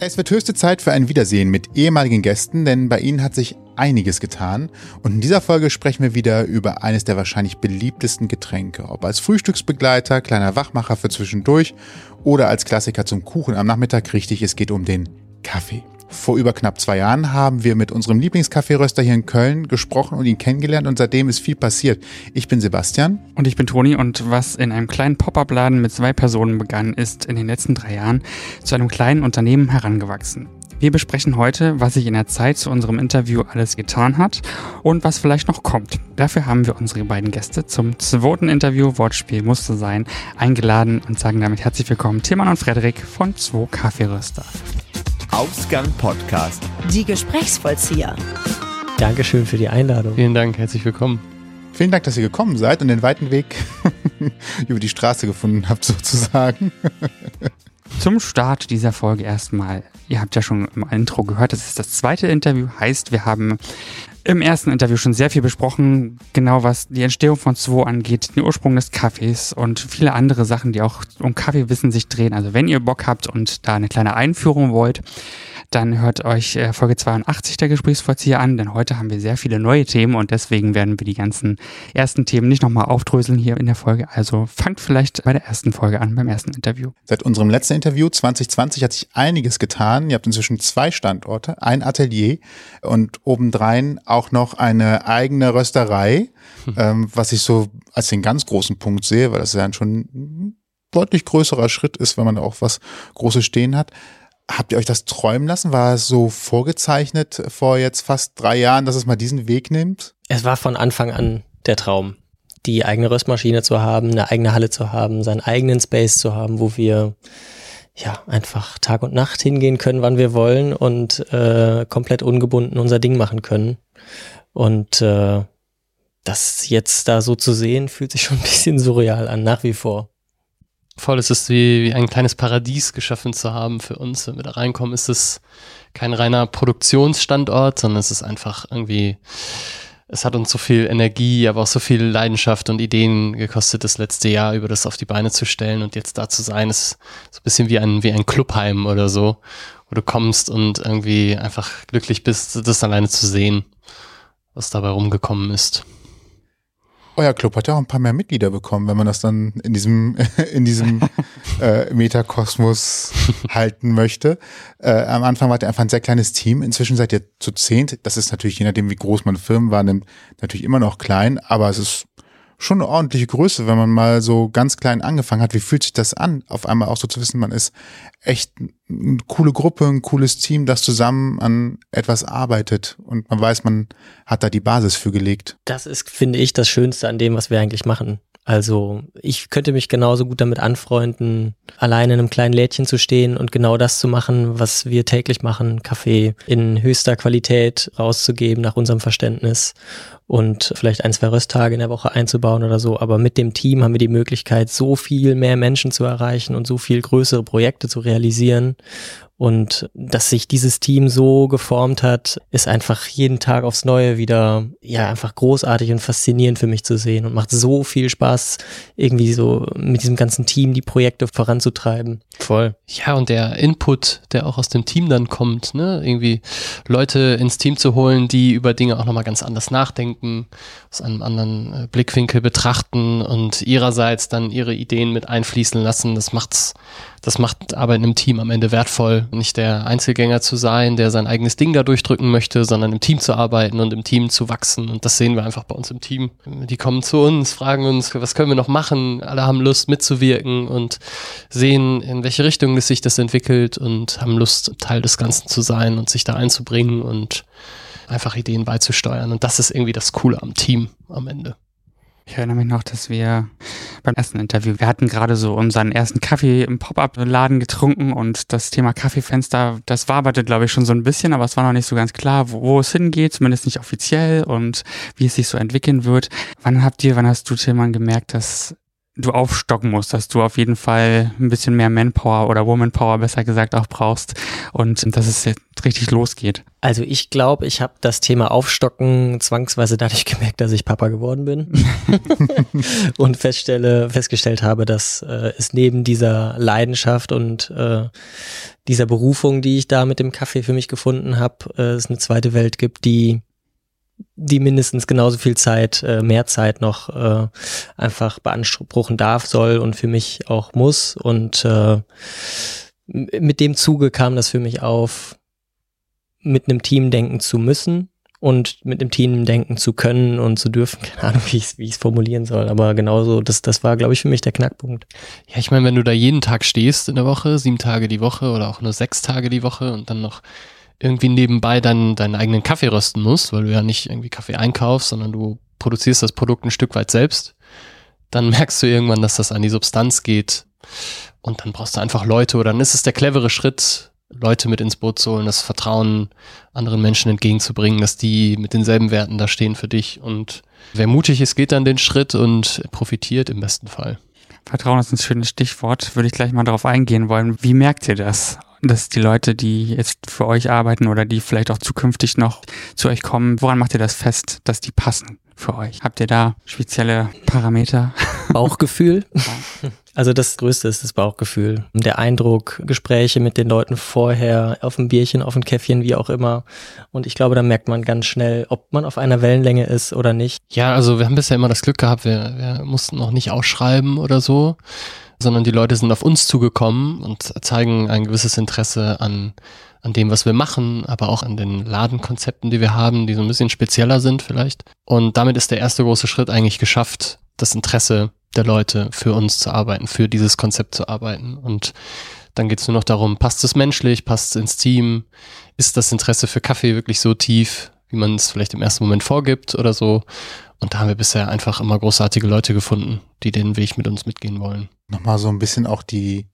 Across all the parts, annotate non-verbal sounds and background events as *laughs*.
Es wird höchste Zeit für ein Wiedersehen mit ehemaligen Gästen, denn bei ihnen hat sich einiges getan. Und in dieser Folge sprechen wir wieder über eines der wahrscheinlich beliebtesten Getränke. Ob als Frühstücksbegleiter, kleiner Wachmacher für zwischendurch oder als Klassiker zum Kuchen am Nachmittag. Richtig, es geht um den Kaffee. Vor über knapp zwei Jahren haben wir mit unserem Lieblingskaffeeröster hier in Köln gesprochen und ihn kennengelernt und seitdem ist viel passiert. Ich bin Sebastian. Und ich bin Toni und was in einem kleinen Pop-up-Laden mit zwei Personen begann, ist in den letzten drei Jahren zu einem kleinen Unternehmen herangewachsen. Wir besprechen heute, was sich in der Zeit zu unserem Interview alles getan hat und was vielleicht noch kommt. Dafür haben wir unsere beiden Gäste zum zweiten Interview Wortspiel musste sein eingeladen und sagen damit herzlich willkommen Tilman und Frederik von 2 Kaffeeröster. Ausgang Podcast. Die Gesprächsvollzieher. Dankeschön für die Einladung. Vielen Dank, herzlich willkommen. Vielen Dank, dass ihr gekommen seid und den weiten Weg *laughs* über die Straße gefunden habt, sozusagen. *laughs* Zum Start dieser Folge erstmal. Ihr habt ja schon im Intro gehört, das ist das zweite Interview. Heißt, wir haben im ersten Interview schon sehr viel besprochen, genau was die Entstehung von Zwo angeht, den Ursprung des Kaffees und viele andere Sachen, die auch um Kaffeewissen sich drehen. Also wenn ihr Bock habt und da eine kleine Einführung wollt, dann hört euch äh, Folge 82 der Gesprächsvollzieher an, denn heute haben wir sehr viele neue Themen und deswegen werden wir die ganzen ersten Themen nicht nochmal aufdröseln hier in der Folge. Also fangt vielleicht bei der ersten Folge an, beim ersten Interview. Seit unserem letzten Interview 2020 hat sich einiges getan. Ihr habt inzwischen zwei Standorte, ein Atelier und obendrein auch noch eine eigene Rösterei, hm. ähm, was ich so als den ganz großen Punkt sehe, weil das ja schon ein deutlich größerer Schritt ist, wenn man auch was Großes stehen hat. Habt ihr euch das träumen lassen? War es so vorgezeichnet vor jetzt fast drei Jahren, dass es mal diesen Weg nimmt? Es war von Anfang an der Traum, die eigene Röstmaschine zu haben, eine eigene Halle zu haben, seinen eigenen Space zu haben, wo wir ja einfach Tag und Nacht hingehen können, wann wir wollen und äh, komplett ungebunden unser Ding machen können. Und äh, das jetzt da so zu sehen, fühlt sich schon ein bisschen surreal an, nach wie vor. Voll, es ist wie, wie ein kleines Paradies geschaffen zu haben für uns. Wenn wir da reinkommen, ist es kein reiner Produktionsstandort, sondern es ist einfach irgendwie, es hat uns so viel Energie, aber auch so viel Leidenschaft und Ideen gekostet, das letzte Jahr über das auf die Beine zu stellen und jetzt da zu sein, ist so ein bisschen wie ein, wie ein Clubheim oder so, wo du kommst und irgendwie einfach glücklich bist, das alleine zu sehen, was dabei rumgekommen ist euer Club hat ja auch ein paar mehr Mitglieder bekommen, wenn man das dann in diesem, *laughs* in diesem *laughs* äh, Metakosmos halten möchte. Äh, am Anfang wart ihr einfach ein sehr kleines Team. Inzwischen seid ihr zu zehnt. Das ist natürlich, je nachdem, wie groß man Firmen wahrnimmt, natürlich immer noch klein, aber es ist schon eine ordentliche Größe, wenn man mal so ganz klein angefangen hat. Wie fühlt sich das an? Auf einmal auch so zu wissen, man ist echt eine coole Gruppe, ein cooles Team, das zusammen an etwas arbeitet und man weiß, man hat da die Basis für gelegt. Das ist, finde ich, das Schönste an dem, was wir eigentlich machen. Also ich könnte mich genauso gut damit anfreunden, alleine in einem kleinen Lädchen zu stehen und genau das zu machen, was wir täglich machen, Kaffee in höchster Qualität rauszugeben nach unserem Verständnis und vielleicht ein, zwei Rösttage in der Woche einzubauen oder so. Aber mit dem Team haben wir die Möglichkeit, so viel mehr Menschen zu erreichen und so viel größere Projekte zu realisieren. Und dass sich dieses Team so geformt hat, ist einfach jeden Tag aufs Neue wieder, ja, einfach großartig und faszinierend für mich zu sehen und macht so viel Spaß, irgendwie so mit diesem ganzen Team die Projekte voranzutreiben. Voll. Ja, und der Input, der auch aus dem Team dann kommt, ne, irgendwie Leute ins Team zu holen, die über Dinge auch nochmal ganz anders nachdenken, aus einem anderen äh, Blickwinkel betrachten und ihrerseits dann ihre Ideen mit einfließen lassen, das macht's das macht Arbeit im Team am Ende wertvoll. Nicht der Einzelgänger zu sein, der sein eigenes Ding da durchdrücken möchte, sondern im Team zu arbeiten und im Team zu wachsen. Und das sehen wir einfach bei uns im Team. Die kommen zu uns, fragen uns, was können wir noch machen? Alle haben Lust mitzuwirken und sehen, in welche Richtung sich das entwickelt und haben Lust, Teil des Ganzen zu sein und sich da einzubringen und einfach Ideen beizusteuern. Und das ist irgendwie das Coole am Team am Ende. Ich erinnere mich noch, dass wir beim ersten Interview, wir hatten gerade so unseren ersten Kaffee im Pop-up-Laden getrunken und das Thema Kaffeefenster, das waberte, glaube ich, schon so ein bisschen, aber es war noch nicht so ganz klar, wo, wo es hingeht, zumindest nicht offiziell und wie es sich so entwickeln wird. Wann habt ihr, wann hast du, Tillmann, gemerkt, dass du aufstocken musst, dass du auf jeden Fall ein bisschen mehr Manpower oder Womanpower besser gesagt auch brauchst und dass es jetzt richtig losgeht? Also ich glaube, ich habe das Thema Aufstocken zwangsweise dadurch *laughs* gemerkt, dass ich Papa geworden bin *laughs* und feststelle, festgestellt habe, dass äh, es neben dieser Leidenschaft und äh, dieser Berufung, die ich da mit dem Kaffee für mich gefunden habe, äh, es eine zweite Welt gibt, die die mindestens genauso viel Zeit, äh, mehr Zeit noch äh, einfach beanspruchen darf, soll und für mich auch muss. Und äh, mit dem Zuge kam das für mich auf, mit einem Team denken zu müssen und mit einem Team denken zu können und zu dürfen. *laughs* Keine Ahnung, wie ich es wie formulieren soll, aber genauso, das, das war, glaube ich, für mich der Knackpunkt. Ja, ich meine, wenn du da jeden Tag stehst in der Woche, sieben Tage die Woche oder auch nur sechs Tage die Woche und dann noch irgendwie nebenbei dann deinen eigenen Kaffee rösten musst, weil du ja nicht irgendwie Kaffee einkaufst, sondern du produzierst das Produkt ein Stück weit selbst, dann *laughs* merkst du irgendwann, dass das an die Substanz geht. Und dann brauchst du einfach Leute oder dann ist es der clevere Schritt, Leute mit ins Boot zu holen, das Vertrauen anderen Menschen entgegenzubringen, dass die mit denselben Werten da stehen für dich. Und wer mutig ist, geht dann den Schritt und profitiert im besten Fall. Vertrauen ist ein schönes Stichwort. Würde ich gleich mal darauf eingehen wollen. Wie merkt ihr das? Dass die Leute, die jetzt für euch arbeiten oder die vielleicht auch zukünftig noch zu euch kommen, woran macht ihr das fest, dass die passen für euch? Habt ihr da spezielle Parameter? Bauchgefühl. *laughs* Also das Größte ist das Bauchgefühl. Der Eindruck, Gespräche mit den Leuten vorher, auf ein Bierchen, auf ein Käffchen, wie auch immer. Und ich glaube, da merkt man ganz schnell, ob man auf einer Wellenlänge ist oder nicht. Ja, also wir haben bisher immer das Glück gehabt, wir, wir mussten noch nicht ausschreiben oder so, sondern die Leute sind auf uns zugekommen und zeigen ein gewisses Interesse an, an dem, was wir machen, aber auch an den Ladenkonzepten, die wir haben, die so ein bisschen spezieller sind vielleicht. Und damit ist der erste große Schritt eigentlich geschafft, das Interesse der Leute für uns zu arbeiten, für dieses Konzept zu arbeiten. Und dann geht es nur noch darum, passt es menschlich, passt es ins Team, ist das Interesse für Kaffee wirklich so tief, wie man es vielleicht im ersten Moment vorgibt oder so. Und da haben wir bisher einfach immer großartige Leute gefunden, die den Weg mit uns mitgehen wollen. Nochmal so ein bisschen auch die,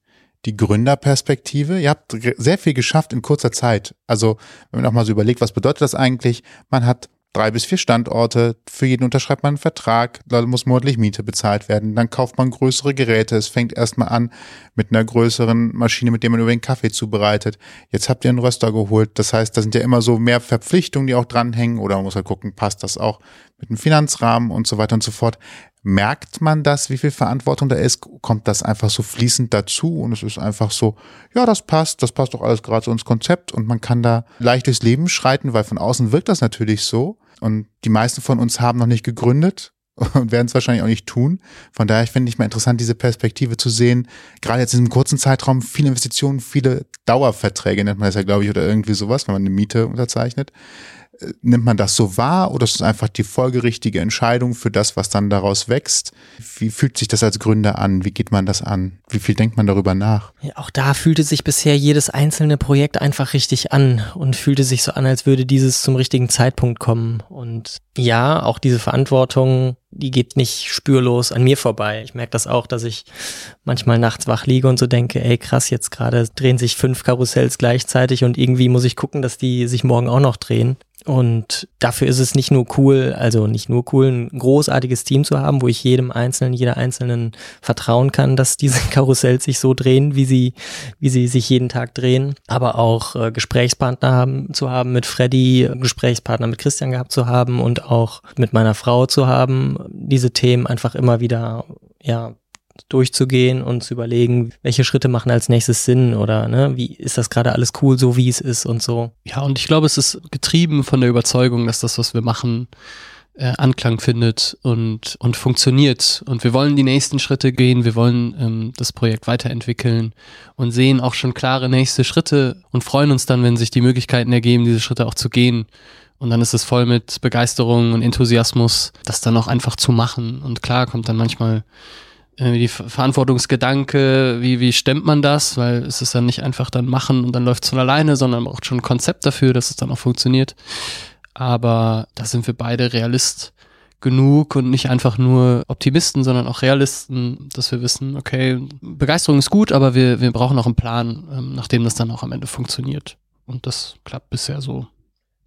die Gründerperspektive. Ihr habt sehr viel geschafft in kurzer Zeit. Also, wenn man auch mal so überlegt, was bedeutet das eigentlich? Man hat drei bis vier Standorte. Für jeden unterschreibt man einen Vertrag. Da muss monatlich Miete bezahlt werden. Dann kauft man größere Geräte. Es fängt erstmal an mit einer größeren Maschine, mit der man über den Kaffee zubereitet. Jetzt habt ihr einen Röster geholt. Das heißt, da sind ja immer so mehr Verpflichtungen, die auch dranhängen. Oder man muss halt gucken, passt das auch mit dem Finanzrahmen und so weiter und so fort. Merkt man das, wie viel Verantwortung da ist? Kommt das einfach so fließend dazu und es ist einfach so, ja, das passt, das passt doch alles gerade so ins Konzept und man kann da leicht durchs Leben schreiten, weil von außen wirkt das natürlich so. Und die meisten von uns haben noch nicht gegründet und werden es wahrscheinlich auch nicht tun. Von daher finde ich mal interessant, diese Perspektive zu sehen. Gerade jetzt in einem kurzen Zeitraum viele Investitionen, viele Dauerverträge nennt man das ja, glaube ich, oder irgendwie sowas, wenn man eine Miete unterzeichnet. Nimmt man das so wahr oder ist es einfach die folgerichtige Entscheidung für das, was dann daraus wächst? Wie fühlt sich das als Gründer an? Wie geht man das an? Wie viel denkt man darüber nach? Ja, auch da fühlte sich bisher jedes einzelne Projekt einfach richtig an und fühlte sich so an, als würde dieses zum richtigen Zeitpunkt kommen. Und ja, auch diese Verantwortung, die geht nicht spürlos an mir vorbei. Ich merke das auch, dass ich manchmal nachts wach liege und so denke, ey krass, jetzt gerade drehen sich fünf Karussells gleichzeitig und irgendwie muss ich gucken, dass die sich morgen auch noch drehen. Und dafür ist es nicht nur cool, also nicht nur cool, ein großartiges Team zu haben, wo ich jedem Einzelnen, jeder Einzelnen vertrauen kann, dass diese *laughs* Karussells sich so drehen, wie sie, wie sie sich jeden Tag drehen. Aber auch äh, Gesprächspartner haben, zu haben mit Freddy, Gesprächspartner mit Christian gehabt zu haben und auch mit meiner Frau zu haben, diese Themen einfach immer wieder, ja, durchzugehen und zu überlegen, welche Schritte machen als nächstes Sinn oder ne, wie ist das gerade alles cool, so wie es ist und so. Ja, und ich glaube, es ist getrieben von der Überzeugung, dass das, was wir machen, äh, Anklang findet und, und funktioniert. Und wir wollen die nächsten Schritte gehen, wir wollen ähm, das Projekt weiterentwickeln und sehen auch schon klare nächste Schritte und freuen uns dann, wenn sich die Möglichkeiten ergeben, diese Schritte auch zu gehen. Und dann ist es voll mit Begeisterung und Enthusiasmus, das dann auch einfach zu machen. Und klar kommt dann manchmal die Verantwortungsgedanke, wie, wie stemmt man das, weil es ist dann nicht einfach dann machen und dann läuft es von alleine, sondern man braucht schon ein Konzept dafür, dass es dann auch funktioniert. Aber da sind wir beide Realist genug und nicht einfach nur Optimisten, sondern auch Realisten, dass wir wissen, okay, Begeisterung ist gut, aber wir, wir brauchen auch einen Plan, ähm, nachdem das dann auch am Ende funktioniert. Und das klappt bisher so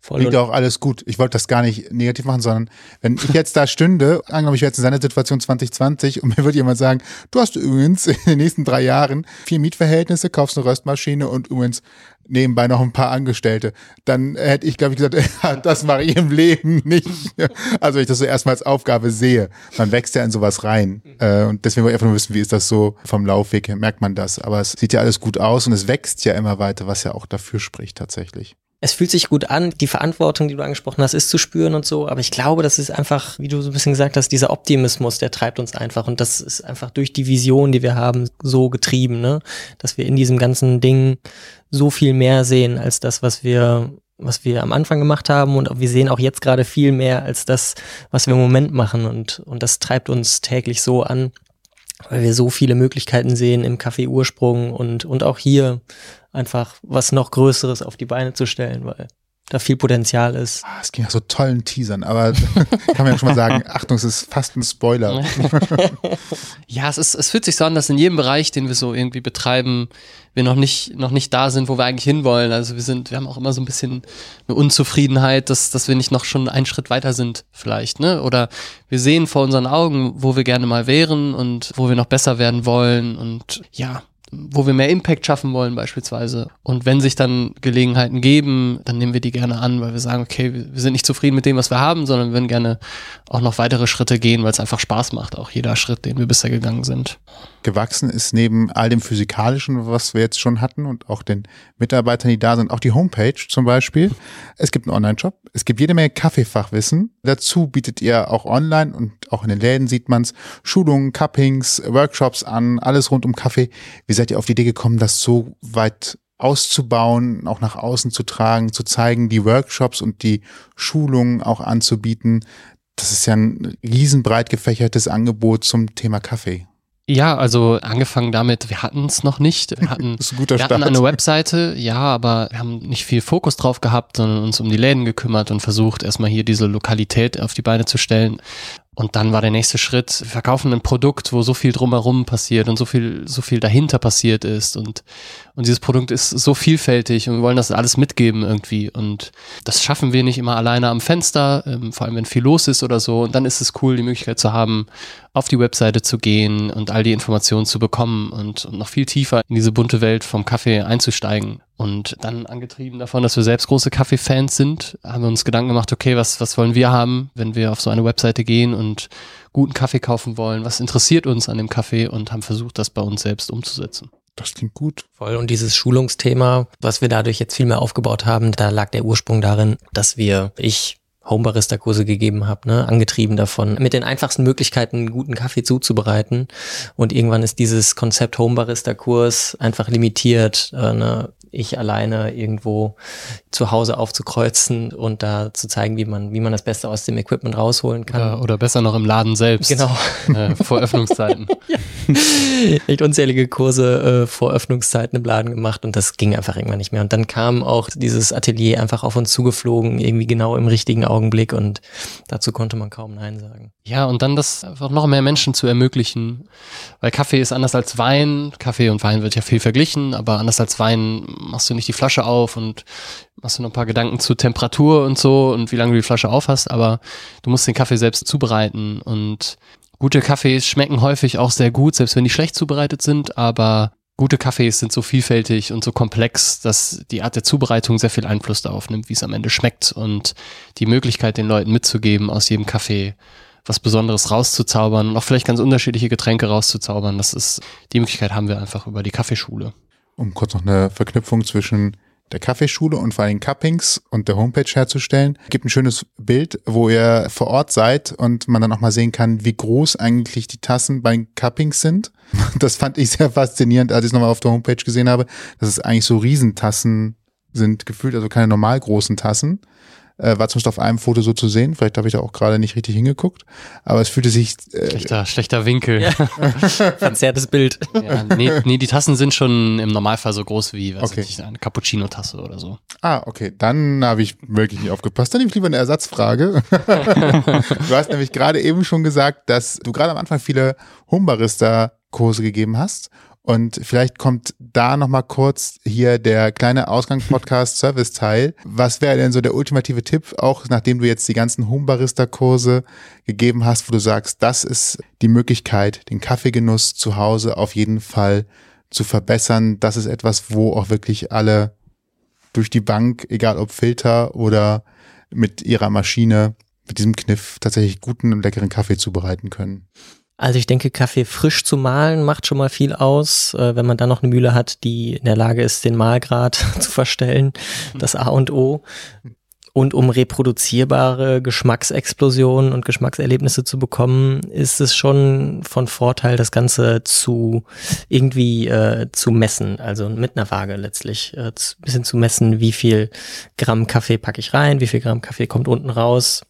Voll Klingt auch alles gut. Ich wollte das gar nicht negativ machen, sondern wenn ich jetzt da stünde, *laughs* angenommen, ich wäre jetzt in seiner Situation 2020 und mir würde jemand sagen, du hast übrigens in den nächsten drei Jahren vier Mietverhältnisse, kaufst eine Röstmaschine und übrigens nebenbei noch ein paar Angestellte, dann hätte ich, glaube ich, gesagt, *laughs* ja, das mache ich im Leben nicht. *laughs* Also wenn ich das so erstmal als Aufgabe sehe. Man wächst ja in sowas rein. Äh, Und deswegen wollte ich einfach nur wissen, wie ist das so vom Laufweg her, merkt man das. Aber es sieht ja alles gut aus und es wächst ja immer weiter, was ja auch dafür spricht tatsächlich. Es fühlt sich gut an. Die Verantwortung, die du angesprochen hast, ist zu spüren und so. Aber ich glaube, das ist einfach, wie du so ein bisschen gesagt hast, dieser Optimismus, der treibt uns einfach. Und das ist einfach durch die Vision, die wir haben, so getrieben, ne? Dass wir in diesem ganzen Ding so viel mehr sehen als das, was wir was wir am Anfang gemacht haben und wir sehen auch jetzt gerade viel mehr als das, was wir im Moment machen und, und das treibt uns täglich so an, weil wir so viele Möglichkeiten sehen im Café Ursprung und, und auch hier einfach was noch Größeres auf die Beine zu stellen, weil da viel Potenzial ist. Ah, Es ging ja so tollen Teasern, aber *laughs* kann man ja schon mal sagen, *laughs* Achtung, es ist fast ein Spoiler. *laughs* Ja, es ist, es fühlt sich so an, dass in jedem Bereich, den wir so irgendwie betreiben, wir noch nicht, noch nicht da sind, wo wir eigentlich hinwollen. Also wir sind, wir haben auch immer so ein bisschen eine Unzufriedenheit, dass, dass wir nicht noch schon einen Schritt weiter sind, vielleicht, ne? Oder wir sehen vor unseren Augen, wo wir gerne mal wären und wo wir noch besser werden wollen und ja, wo wir mehr Impact schaffen wollen beispielsweise. Und wenn sich dann Gelegenheiten geben, dann nehmen wir die gerne an, weil wir sagen, okay, wir sind nicht zufrieden mit dem, was wir haben, sondern wir würden gerne auch noch weitere Schritte gehen, weil es einfach Spaß macht, auch jeder Schritt, den wir bisher gegangen sind. Gewachsen ist neben all dem Physikalischen, was wir jetzt schon hatten und auch den Mitarbeitern, die da sind, auch die Homepage zum Beispiel. Es gibt einen Online-Shop, es gibt jede Menge Kaffeefachwissen. Dazu bietet ihr auch online und auch in den Läden sieht man's Schulungen, Cuppings, Workshops an, alles rund um Kaffee. Wie seid ihr auf die Idee gekommen, das so weit auszubauen, auch nach außen zu tragen, zu zeigen, die Workshops und die Schulungen auch anzubieten? Das ist ja ein riesenbreit gefächertes Angebot zum Thema Kaffee. Ja, also angefangen damit, wir hatten es noch nicht. Wir *laughs* hatten, Das ist ein guter wir hatten eine Webseite, ja, aber wir haben nicht viel Fokus drauf gehabt, sondern uns um die Läden gekümmert und versucht, erstmal hier diese Lokalität auf die Beine zu stellen. Und dann war der nächste Schritt, wir verkaufen ein Produkt, wo so viel drumherum passiert und so viel, so viel dahinter passiert ist. Und, und dieses Produkt ist so vielfältig und wir wollen das alles mitgeben irgendwie. Und das schaffen wir nicht immer alleine am Fenster, ähm, vor allem wenn viel los ist oder so. Und dann ist es cool, die Möglichkeit zu haben, auf die Webseite zu gehen und all die Informationen zu bekommen und, und noch viel tiefer in diese bunte Welt vom Kaffee einzusteigen. Und dann angetrieben davon, dass wir selbst große Kaffee-Fans sind, haben wir uns Gedanken gemacht, okay, was, was wollen wir haben, wenn wir auf so eine Webseite gehen und guten Kaffee kaufen wollen? Was interessiert uns an dem Kaffee? Und haben versucht, das bei uns selbst umzusetzen. Das klingt gut. Voll. Und dieses Schulungsthema, was wir dadurch jetzt viel mehr aufgebaut haben, da lag der Ursprung darin, dass wir, ich Homebarista-Kurse gegeben habe, ne, angetrieben davon, mit den einfachsten Möglichkeiten guten Kaffee zuzubereiten. Und irgendwann ist dieses Konzept Homebarista-Kurs einfach limitiert, äh, ne, ich alleine irgendwo zu Hause aufzukreuzen und da zu zeigen, wie man, wie man das Beste aus dem Equipment rausholen kann. Oder, oder besser noch im Laden selbst. Genau. Äh, vor Öffnungszeiten. *laughs* echt unzählige Kurse äh, vor Öffnungszeiten im Laden gemacht und das ging einfach irgendwann nicht mehr. Und dann kam auch dieses Atelier einfach auf uns zugeflogen, irgendwie genau im richtigen Augenblick und dazu konnte man kaum Nein sagen. Ja, und dann das einfach noch mehr Menschen zu ermöglichen. Weil Kaffee ist anders als Wein. Kaffee und Wein wird ja viel verglichen, aber anders als Wein machst du nicht die Flasche auf und machst du noch ein paar Gedanken zu Temperatur und so und wie lange du die Flasche auf hast, aber du musst den Kaffee selbst zubereiten und gute Kaffees schmecken häufig auch sehr gut, selbst wenn die schlecht zubereitet sind, aber gute Kaffees sind so vielfältig und so komplex, dass die Art der Zubereitung sehr viel Einfluss darauf nimmt, wie es am Ende schmeckt und die Möglichkeit den Leuten mitzugeben, aus jedem Kaffee was Besonderes rauszuzaubern und auch vielleicht ganz unterschiedliche Getränke rauszuzaubern. Das ist, die Möglichkeit haben wir einfach über die Kaffeeschule. Um kurz noch eine Verknüpfung zwischen der Kaffeeschule und vor allem Cuppings und der Homepage herzustellen. Gibt ein schönes Bild, wo ihr vor Ort seid und man dann auch mal sehen kann, wie groß eigentlich die Tassen bei Cuppings sind. *laughs* Das fand ich sehr faszinierend, als ich es nochmal auf der Homepage gesehen habe, dass es eigentlich so Riesentassen sind, gefühlt, also keine normal großen Tassen. Äh, war zumindest auf einem Foto so zu sehen. Vielleicht habe ich da auch gerade nicht richtig hingeguckt. Aber es fühlte sich äh, Schlechter, schlechter Winkel. Ja. *laughs* Verzerrtes Bild. Ja, nee, nee, die Tassen sind schon im Normalfall so groß wie was Okay. weiß ich, eine Cappuccino-Tasse oder so. Ah, okay, dann habe ich wirklich nicht aufgepasst. Dann nehme ich lieber eine Ersatzfrage. *laughs* du hast nämlich gerade eben schon gesagt, dass du gerade am Anfang viele Homebarista-Kurse gegeben hast Und vielleicht kommt da nochmal kurz hier der kleine Ausgang-Podcast-Service-Teil. *laughs* Was wäre denn so der ultimative Tipp, auch nachdem du jetzt die ganzen Home-Barista-Kurse gegeben hast, wo du sagst, das ist die Möglichkeit, den Kaffeegenuss zu Hause auf jeden Fall zu verbessern. Das ist etwas, wo auch wirklich alle durch die Bank, egal ob Filter oder mit ihrer Maschine, mit diesem Kniff tatsächlich guten und leckeren Kaffee zubereiten können. Also ich denke, Kaffee frisch zu mahlen macht schon mal viel aus, äh, wenn man dann noch eine Mühle hat, die in der Lage ist, den Mahlgrad *laughs* zu verstellen, das A und O. Und um reproduzierbare Geschmacksexplosionen und Geschmackserlebnisse zu bekommen, ist es schon von Vorteil, das Ganze zu irgendwie äh, zu messen, also mit einer Waage letztlich, äh, ein bisschen zu messen, wie viel Gramm Kaffee packe ich rein, wie viel Gramm Kaffee kommt unten raus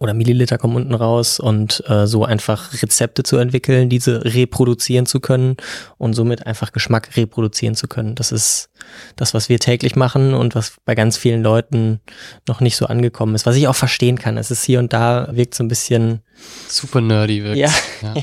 oder Milliliter kommen unten raus und äh, so einfach Rezepte zu entwickeln, diese reproduzieren zu können und somit einfach Geschmack reproduzieren zu können. Das ist das, was wir täglich machen und was bei ganz vielen Leuten noch nicht so angekommen ist, was ich auch verstehen kann. Es ist hier und da wirkt so ein bisschen super nerdy wirkt. Ja. ja.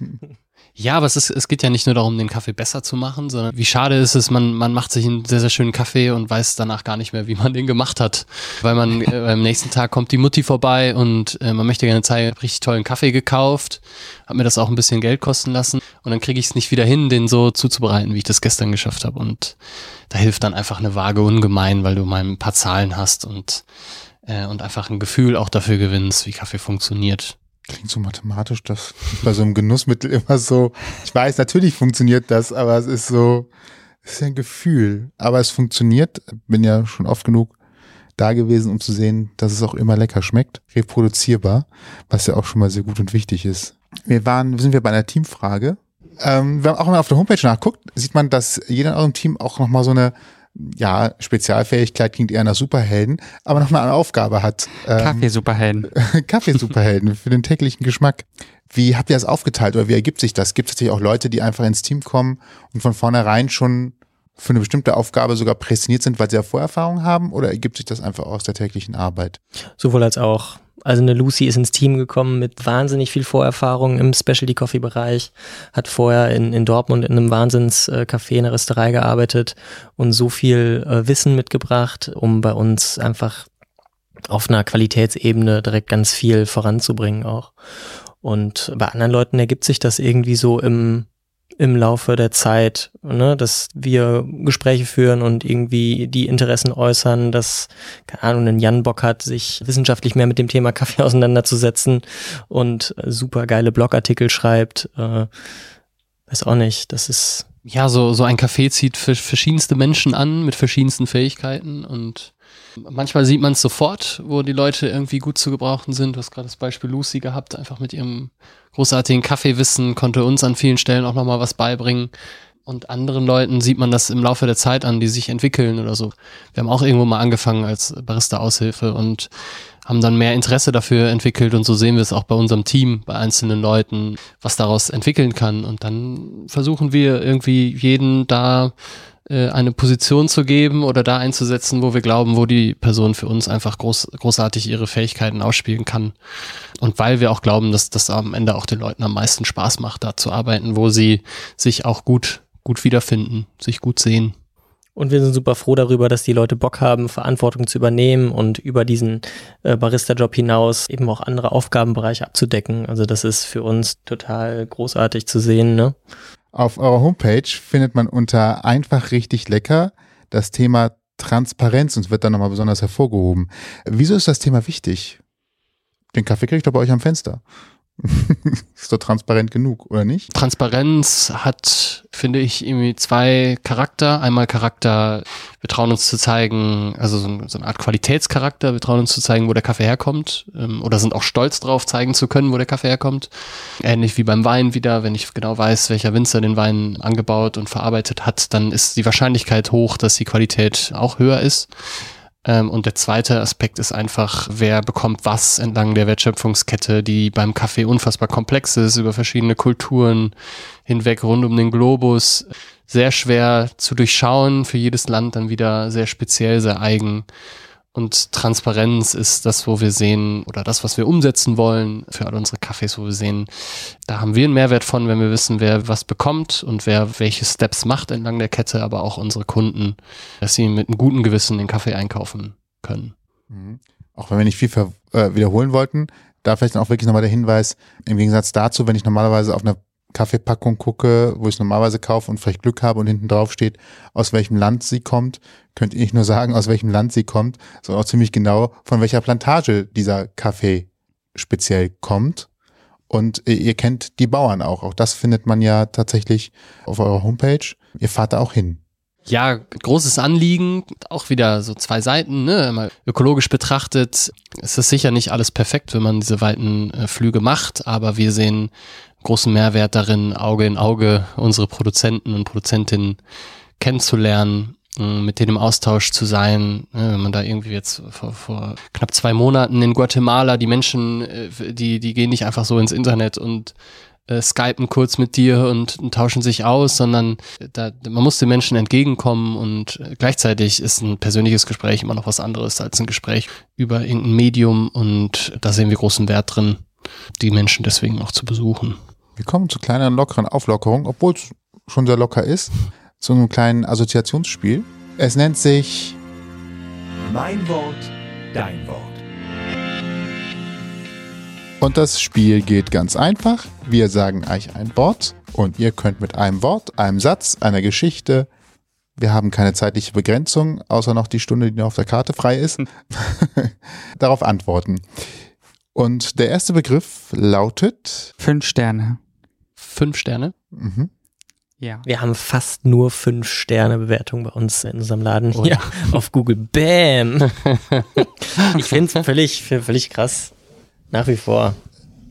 *laughs* Ja, aber es, ist, es geht ja nicht nur darum, den Kaffee besser zu machen, sondern wie schade ist es, man, man macht sich einen sehr, sehr schönen Kaffee und weiß danach gar nicht mehr, wie man den gemacht hat. Weil man äh, am nächsten Tag kommt die Mutti vorbei und äh, man möchte gerne zeigen, ich richtig tollen Kaffee gekauft, habe mir das auch ein bisschen Geld kosten lassen und dann kriege ich es nicht wieder hin, den so zuzubereiten, wie ich das gestern geschafft habe. Und da hilft dann einfach eine Waage ungemein, weil du mal ein paar Zahlen hast und, äh, und einfach ein Gefühl auch dafür gewinnst, wie Kaffee funktioniert. Klingt so mathematisch, dass bei so einem Genussmittel immer so, ich weiß, natürlich funktioniert das, aber es ist so, es ist ein Gefühl. Aber es funktioniert, bin ja schon oft genug da gewesen, um zu sehen, dass es auch immer lecker schmeckt, reproduzierbar, was ja auch schon mal sehr gut und wichtig ist. Wir waren, sind wir bei einer Teamfrage. Ähm, wenn man auch mal auf der Homepage nachguckt, sieht man, dass jeder in eurem Team auch nochmal so eine ja, Spezialfähigkeit klingt eher nach Superhelden, aber noch eine Aufgabe hat. Ähm, Kaffeesuperhelden. *laughs* Kaffeesuperhelden für den täglichen Geschmack. Wie habt ihr das aufgeteilt oder wie ergibt sich das? Gibt es natürlich auch Leute, die einfach ins Team kommen und von vornherein schon für eine bestimmte Aufgabe sogar prädestiniert sind, weil sie ja Vorerfahrung haben oder ergibt sich das einfach aus der täglichen Arbeit? Sowohl als auch. Also eine Lucy ist ins Team gekommen mit wahnsinnig viel Vorerfahrung im Specialty Coffee Bereich, hat vorher in, in Dortmund in einem Wahnsinns-Café, in einer Rösterei gearbeitet und so viel äh, Wissen mitgebracht, um bei uns einfach auf einer Qualitätsebene direkt ganz viel voranzubringen auch. Und bei anderen Leuten ergibt sich das irgendwie so im, im Laufe der Zeit, ne, dass wir Gespräche führen und irgendwie die Interessen äußern, dass, keine Ahnung, ein Jan Bock hat, sich wissenschaftlich mehr mit dem Thema Kaffee *laughs* auseinanderzusetzen und super geile Blogartikel schreibt. Äh, weiß auch nicht, das ist. Ja, so, so ein Café zieht verschiedenste Menschen an mit verschiedensten Fähigkeiten und Manchmal sieht man es sofort, wo die Leute irgendwie gut zu gebrauchen sind. Du hast gerade das Beispiel Lucy gehabt, einfach mit ihrem großartigen Kaffeewissen, konnte uns an vielen Stellen auch nochmal was beibringen. Und anderen Leuten sieht man das im Laufe der Zeit an, die sich entwickeln oder so. Wir haben auch irgendwo mal angefangen als Barista-Aushilfe und haben dann mehr Interesse dafür entwickelt und so sehen wir es auch bei unserem Team, bei einzelnen Leuten, was daraus entwickeln kann. Und dann versuchen wir irgendwie jeden da eine Position zu geben oder da einzusetzen, wo wir glauben, wo die Person für uns einfach groß, großartig ihre Fähigkeiten ausspielen kann. Und weil wir auch glauben, dass das am Ende auch den Leuten am meisten Spaß macht, da zu arbeiten, wo sie sich auch gut, gut wiederfinden, sich gut sehen. Und wir sind super froh darüber, dass die Leute Bock haben, Verantwortung zu übernehmen und über diesen äh, Barista-Job hinaus eben auch andere Aufgabenbereiche abzudecken. Also das ist für uns total großartig zu sehen. Ne? Auf eurer Homepage findet man unter einfach richtig lecker das Thema Transparenz und wird dann nochmal besonders hervorgehoben. Wieso ist das Thema wichtig? Den Kaffee kriegt ihr bei euch am Fenster. *laughs* ist doch transparent genug, oder nicht? Transparenz hat, finde ich, irgendwie zwei Charakter. Einmal Charakter, wir trauen uns zu zeigen, also so, so eine Art Qualitätscharakter, wir trauen uns zu zeigen, wo der Kaffee herkommt, ähm, oder sind auch stolz drauf, zeigen zu können, wo der Kaffee herkommt. Ähnlich wie beim Wein wieder, wenn ich genau weiß, welcher Winzer den Wein angebaut und verarbeitet hat, dann ist die Wahrscheinlichkeit hoch, dass die Qualität auch höher ist. Ähm, und der zweite Aspekt ist einfach, wer bekommt was entlang der Wertschöpfungskette, die beim Kaffee unfassbar komplex ist, über verschiedene Kulturen hinweg rund um den Globus. Sehr schwer zu durchschauen, für jedes Land dann wieder sehr speziell, sehr eigen. Und Transparenz ist das, wo wir sehen, oder das, was wir umsetzen wollen für all unsere Kaffees, wo wir sehen, da haben wir einen Mehrwert von, wenn wir wissen, wer was bekommt und wer welche Steps macht entlang der Kette, aber auch unsere Kunden, dass sie mit einem guten Gewissen den Kaffee einkaufen können. Mhm. Auch wenn wir nicht viel äh, wiederholen wollten, da vielleicht auch wirklich nochmal der Hinweis, im Gegensatz dazu, wenn ich normalerweise auf einer Kaffeepackung gucke, wo ich es normalerweise kaufe und vielleicht Glück habe und hinten drauf steht, aus welchem Land sie kommt, könnt ihr nicht nur sagen, aus welchem Land sie kommt, sondern auch ziemlich genau, von welcher Plantage dieser Kaffee speziell kommt. Und ihr kennt die Bauern auch. Auch das findet man ja tatsächlich auf eurer Homepage. Ihr fahrt da auch hin. Ja, großes Anliegen, auch wieder so zwei Seiten, ne? Mal ökologisch betrachtet ist es sicher nicht alles perfekt, wenn man diese weiten äh, Flüge macht, aber wir sehen großen Mehrwert darin, Auge in Auge unsere Produzenten und Produzentinnen kennenzulernen, äh, mit denen im Austausch zu sein. Ne? Wenn man da irgendwie jetzt vor, vor knapp zwei Monaten in Guatemala, die Menschen, äh, die, die gehen nicht einfach so ins Internet und äh, skypen kurz mit dir und, und, tauschen sich aus, sondern da, man muss den Menschen entgegenkommen und gleichzeitig ist ein persönliches Gespräch immer noch was anderes als ein Gespräch über irgendein Medium und da sehen wir großen Wert drin, die Menschen deswegen auch zu besuchen. Wir kommen zu kleineren, lockeren Auflockerungen, obwohl es schon sehr locker ist, zu einem kleinen Assoziationsspiel. Es nennt sich Mein Wort, dein Wort. Und das Spiel geht ganz einfach. Wir sagen euch ein Wort und ihr könnt mit einem Wort, einem Satz, einer Geschichte, wir haben keine zeitliche Begrenzung, außer noch die Stunde, die noch auf der Karte frei ist, *laughs* darauf antworten. Und der erste Begriff lautet Fünf Sterne. Fünf Sterne? Mhm. Ja. Wir haben fast nur fünf Sterne Bewertung bei uns in unserem Laden Oh hier ja. auf Google. Bam! *laughs* ich finde es völlig, völlig krass. Nach wie vor.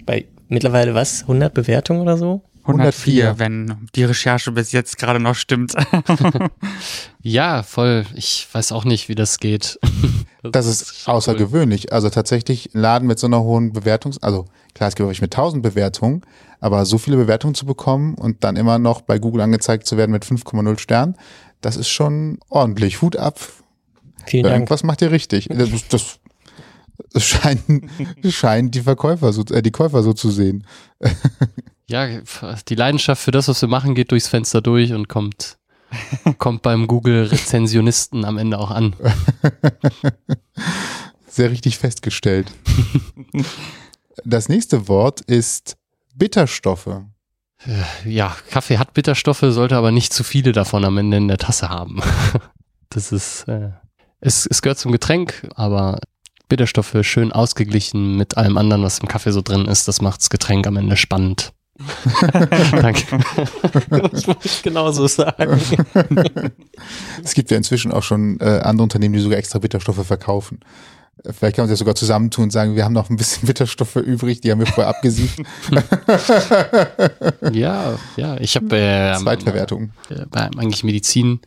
Bei mittlerweile was? 100 Bewertungen oder so? 104, 104. wenn die Recherche bis jetzt gerade noch stimmt. *laughs* Ja, voll. Ich weiß auch nicht, wie das geht. *laughs* Das ist außergewöhnlich. Also tatsächlich ein Laden mit so einer hohen Bewertung, also klar, es gibt euch mit 1000 Bewertungen, aber so viele Bewertungen zu bekommen und dann immer noch bei Google angezeigt zu werden mit 5,0 Sternen, das ist schon ordentlich. Hut ab. Vielen Dank. Irgendwas macht ihr richtig. Das, das, das scheinen, *laughs* scheinen die Verkäufer so, äh, die Käufer so zu sehen. *laughs* Ja, die Leidenschaft für das, was wir machen, geht durchs Fenster durch und kommt, kommt beim Google-Rezensionisten am Ende auch an. *laughs* Sehr richtig festgestellt. Das nächste Wort ist Bitterstoffe. Ja, Kaffee hat Bitterstoffe, sollte aber nicht zu viele davon am Ende in der Tasse haben. *laughs* Das ist, äh, es, es gehört zum Getränk, aber Bitterstoffe schön ausgeglichen mit allem anderen, was im Kaffee so drin ist, das macht das Getränk am Ende spannend. *laughs* Danke. Das muss ich genauso sagen. Es gibt ja inzwischen auch schon äh, andere Unternehmen, die sogar extra Bitterstoffe verkaufen. Vielleicht kann man sich ja sogar zusammentun und sagen, wir haben noch ein bisschen *laughs* Bitterstoffe übrig, die haben wir vorher abgesiegt. *laughs* Ja, ja, ich habe äh, Zweitverwertung. äh, eigentlich Medizin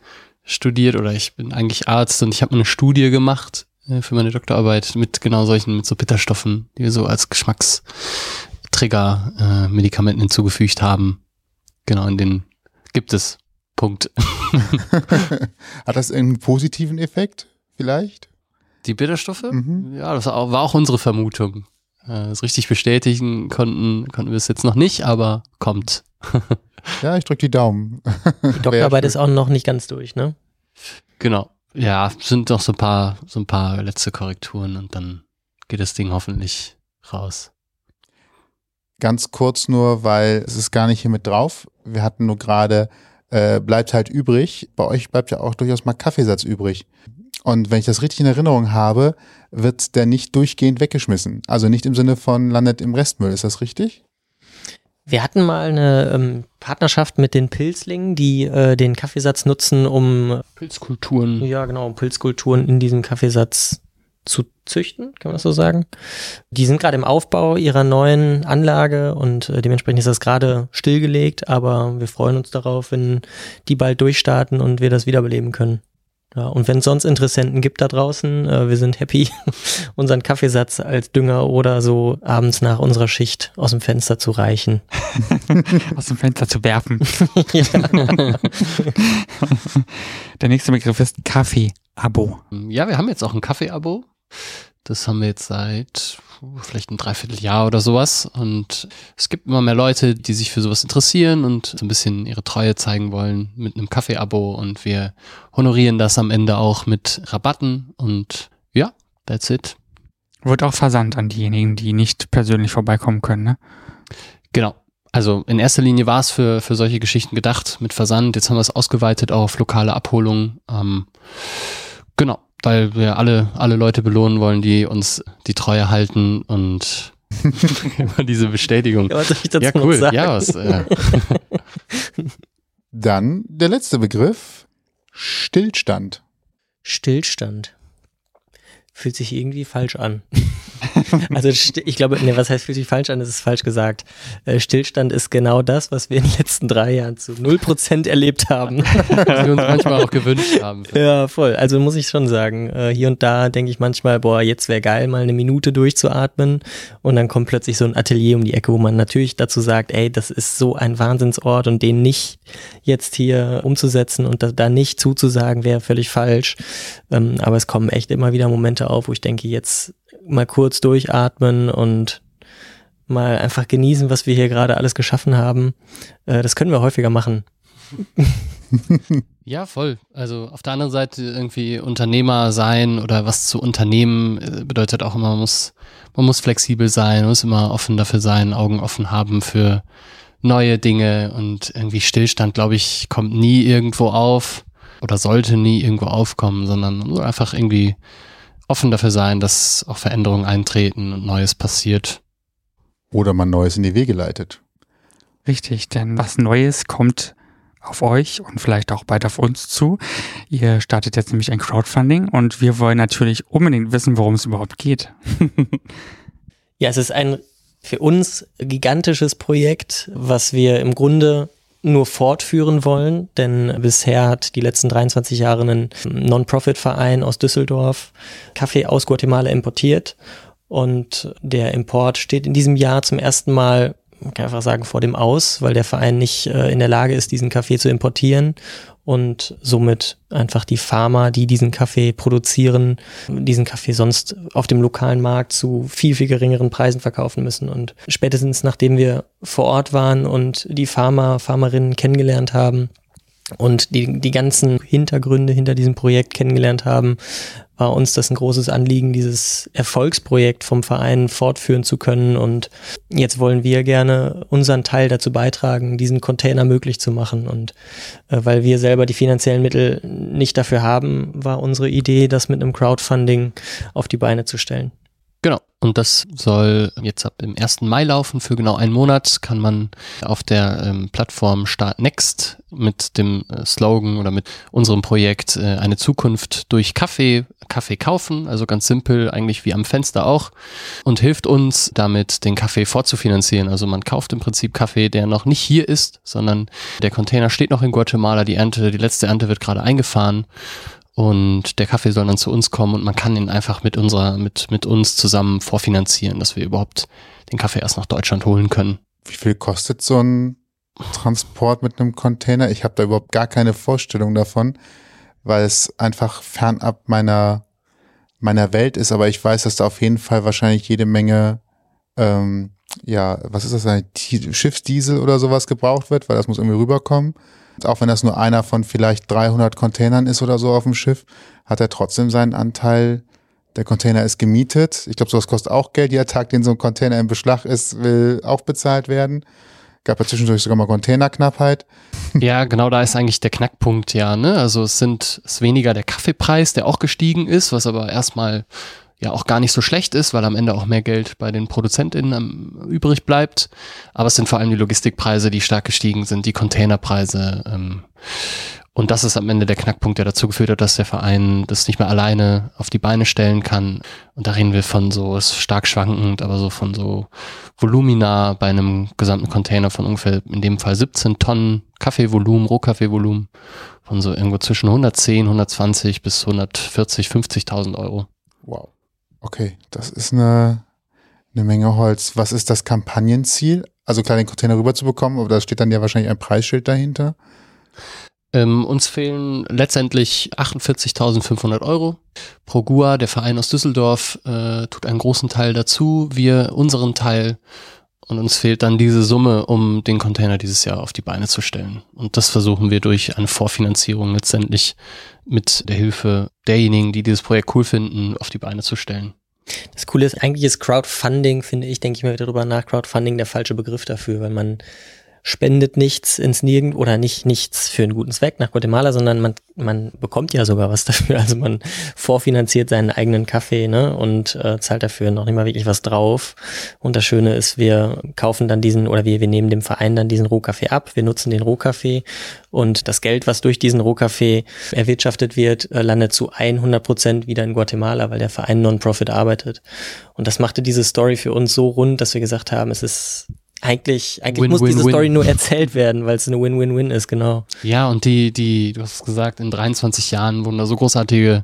studiert oder ich bin eigentlich Arzt und ich habe eine Studie gemacht äh, für meine Doktorarbeit mit genau solchen, mit so Bitterstoffen, die wir so als Geschmackstrigger äh, Medikamenten hinzugefügt haben. Genau, in den gibt es. Punkt. *laughs* Hat das einen positiven Effekt vielleicht? Die Bitterstoffe? Mhm. Ja, das war auch, unsere Vermutung. Äh, das richtig bestätigen konnten, konnten wir es jetzt noch nicht, aber kommt. *laughs* Ja, ich drücke die Daumen. Die *laughs* Doktorarbeit ist auch noch nicht ganz durch, ne? Genau. Ja, sind noch so ein paar, so ein paar letzte Korrekturen und dann geht das Ding hoffentlich raus. Ganz kurz nur, weil es ist gar nicht hier mit drauf. Wir hatten nur gerade, äh, bleibt halt übrig. Bei euch bleibt ja auch durchaus mal Kaffeesatz übrig. Und wenn ich das richtig in Erinnerung habe, wird der nicht durchgehend weggeschmissen. Also nicht im Sinne von landet im Restmüll. Ist das richtig? Wir hatten mal eine ähm, Partnerschaft mit den Pilzlingen, die äh, den Kaffeesatz nutzen, um Pilzkulturen. ja genau, um Pilzkulturen in diesem Kaffeesatz zu züchten, kann man das so sagen. Die sind gerade im Aufbau ihrer neuen Anlage und äh, dementsprechend ist das gerade stillgelegt, aber wir freuen uns darauf, wenn die bald durchstarten und wir das wiederbeleben können. Ja, und wenn es sonst Interessenten gibt da draußen, äh, wir sind happy, *laughs* unseren Kaffeesatz als Dünger oder so abends nach unserer Schicht aus dem Fenster zu reichen. *laughs* Aus dem Fenster zu werfen. *laughs* Der nächste Begriff ist Kaffee Abo. Ja, wir haben jetzt auch ein Kaffee-Abo. Das haben wir jetzt seit vielleicht ein Dreivierteljahr oder sowas. Und es gibt immer mehr Leute, die sich für sowas interessieren und so ein bisschen ihre Treue zeigen wollen mit einem Kaffee-Abo. Und wir honorieren das am Ende auch mit Rabatten. Und ja, that's it. Wird auch versandt an diejenigen, die nicht persönlich vorbeikommen können, ne? Genau. Also in erster Linie war es für, für solche Geschichten gedacht mit Versand. Jetzt haben wir es ausgeweitet auf lokale Abholungen. Ähm, genau, weil wir alle, alle Leute belohnen wollen, die uns die Treue halten und *laughs* immer diese Bestätigung. Ja, was soll ich dazu Ja, cool. sagen? Ja, was, äh, *laughs* Dann der letzte Begriff, Stillstand. Stillstand. Fühlt sich irgendwie falsch an. *laughs* also ich glaube, ne, was heißt fühlt sich falsch an, das ist falsch gesagt. Äh, Stillstand ist genau das, was wir in den letzten drei Jahren zu 0% erlebt haben. *laughs* was wir uns manchmal auch gewünscht haben. *laughs* Ja, voll. Also muss ich schon sagen, äh, hier und da denke ich manchmal, boah, jetzt wäre geil, mal eine Minute durchzuatmen. Und dann kommt plötzlich so ein Atelier um die Ecke, wo man natürlich dazu sagt, ey, das ist so ein Wahnsinnsort und den nicht jetzt hier umzusetzen und da, da nicht zuzusagen, wäre völlig falsch. Ähm, aber es kommen echt immer wieder Momente auf, wo ich denke, jetzt mal kurz durchatmen und mal einfach genießen, was wir hier gerade alles geschaffen haben. Äh, das können wir häufiger machen. *laughs* Ja, voll. Also auf der anderen Seite irgendwie Unternehmer sein oder was zu unternehmen äh, bedeutet auch immer, man muss, man muss flexibel sein, muss immer offen dafür sein, Augen offen haben für neue Dinge und irgendwie Stillstand, glaube ich, kommt nie irgendwo auf oder sollte nie irgendwo aufkommen, sondern einfach irgendwie offen dafür sein, dass auch Veränderungen eintreten und Neues passiert. Oder man Neues in die Wege leitet. Richtig, denn was Neues kommt auf euch und vielleicht auch bald auf uns zu. Ihr startet jetzt nämlich ein Crowdfunding und wir wollen natürlich unbedingt wissen, worum es überhaupt geht. *laughs* Ja, es ist ein für uns gigantisches Projekt, was wir im Grunde nur fortführen wollen, denn bisher hat die letzten 23 Jahre ein Non-Profit-Verein aus Düsseldorf Kaffee aus Guatemala importiert. Und der Import steht in diesem Jahr zum ersten Mal, man kann einfach sagen, vor dem Aus, weil der Verein nicht äh, in der Lage ist, diesen Kaffee zu importieren und somit einfach die Farmer, die diesen Kaffee produzieren, diesen Kaffee sonst auf dem lokalen Markt zu viel, viel geringeren Preisen verkaufen müssen. Und spätestens nachdem wir vor Ort waren und die Farmer, Farmerinnen kennengelernt haben und die, die ganzen Hintergründe hinter diesem Projekt kennengelernt haben, war uns das ein großes Anliegen, dieses Erfolgsprojekt vom Verein fortführen zu können. Und jetzt wollen wir gerne unseren Teil dazu beitragen, diesen Container möglich zu machen. Und äh, weil wir selber die finanziellen Mittel nicht dafür haben, war unsere Idee, das mit einem Crowdfunding auf die Beine zu stellen. Und das soll jetzt ab dem 1. Mai laufen. Für genau einen Monat kann man auf der ähm, Plattform Start Next mit dem äh, Slogan oder mit unserem Projekt äh, eine Zukunft durch Kaffee, Kaffee kaufen. Also ganz simpel, eigentlich wie am Fenster auch. Und hilft uns damit, den Kaffee fortzufinanzieren. Also man kauft im Prinzip Kaffee, der noch nicht hier ist, sondern der Container steht noch in Guatemala. Die Ernte, die letzte Ernte wird gerade eingefahren. Und der Kaffee soll dann zu uns kommen und man kann ihn einfach mit unserer, mit, mit uns zusammen vorfinanzieren, dass wir überhaupt den Kaffee erst nach Deutschland holen können. Wie viel kostet so ein Transport mit einem Container? Ich habe da überhaupt gar keine Vorstellung davon, weil es einfach fernab meiner, meiner Welt ist. Aber ich weiß, dass da auf jeden Fall wahrscheinlich jede Menge, ähm, ja, was ist das, ein Di- Schiffsdiesel oder sowas gebraucht wird, weil das muss irgendwie rüberkommen. Auch wenn das nur einer von vielleicht 300 Containern ist oder so auf dem Schiff, hat er trotzdem seinen Anteil. Der Container ist gemietet. Ich glaube, sowas kostet auch Geld. Jeder Tag, den so ein Container im Beschlag ist, will auch bezahlt werden. Gab ja zwischendurch sogar mal Containerknappheit. *laughs* Ja, genau da ist eigentlich der Knackpunkt, ja. Ne? Also es sind es weniger der Kaffeepreis, der auch gestiegen ist, was aber erstmal ja auch gar nicht so schlecht ist, weil am Ende auch mehr Geld bei den ProduzentInnen übrig bleibt. Aber es sind vor allem die Logistikpreise, die stark gestiegen sind, die Containerpreise. Ähm, und das ist am Ende der Knackpunkt, der dazu geführt hat, dass der Verein das nicht mehr alleine auf die Beine stellen kann. Und da reden wir von so, ist stark schwankend, aber so von so Volumina bei einem gesamten Container von ungefähr in dem Fall 17 Tonnen Kaffeevolumen, Rohkaffeevolumen von so irgendwo zwischen 110, 120 bis 140, 50.000 Euro. Wow. Okay, das ist eine, eine Menge Holz. Was ist das Kampagnenziel? Also klar, den Container rüberzubekommen, aber da steht dann ja wahrscheinlich ein Preisschild dahinter. Ähm, uns fehlen letztendlich 48.500 Euro. Progua, der Verein aus Düsseldorf, äh, tut einen großen Teil dazu. Wir unseren Teil. Und uns fehlt dann diese Summe, um den Container dieses Jahr auf die Beine zu stellen. Und das versuchen wir durch eine Vorfinanzierung letztendlich mit der Hilfe derjenigen, die dieses Projekt cool finden, auf die Beine zu stellen. Das Coole ist, eigentlich ist Crowdfunding, finde ich, denke ich mal wieder drüber nach, Crowdfunding der falsche Begriff dafür, weil man spendet nichts ins Nirgend oder nicht nichts für einen guten Zweck nach Guatemala, sondern man, man bekommt ja sogar was *laughs* dafür. Also man vorfinanziert seinen eigenen Kaffee ne, und äh, zahlt dafür noch nicht mal wirklich was drauf. Und das Schöne ist, wir kaufen dann diesen oder wir, wir nehmen dem Verein dann diesen Rohkaffee ab, wir nutzen den Rohkaffee und das Geld, was durch diesen Rohkaffee erwirtschaftet wird, äh, landet zu 100 Prozent wieder in Guatemala, weil der Verein Non-Profit arbeitet. Und das machte diese Story für uns so rund, dass wir gesagt haben, es ist eigentlich, eigentlich Win, muss win, diese win. Story nur erzählt werden, weil es eine Win-Win-Win ist, genau. Ja, und die, die, du hast es gesagt, in 23 Jahren wurden da so großartige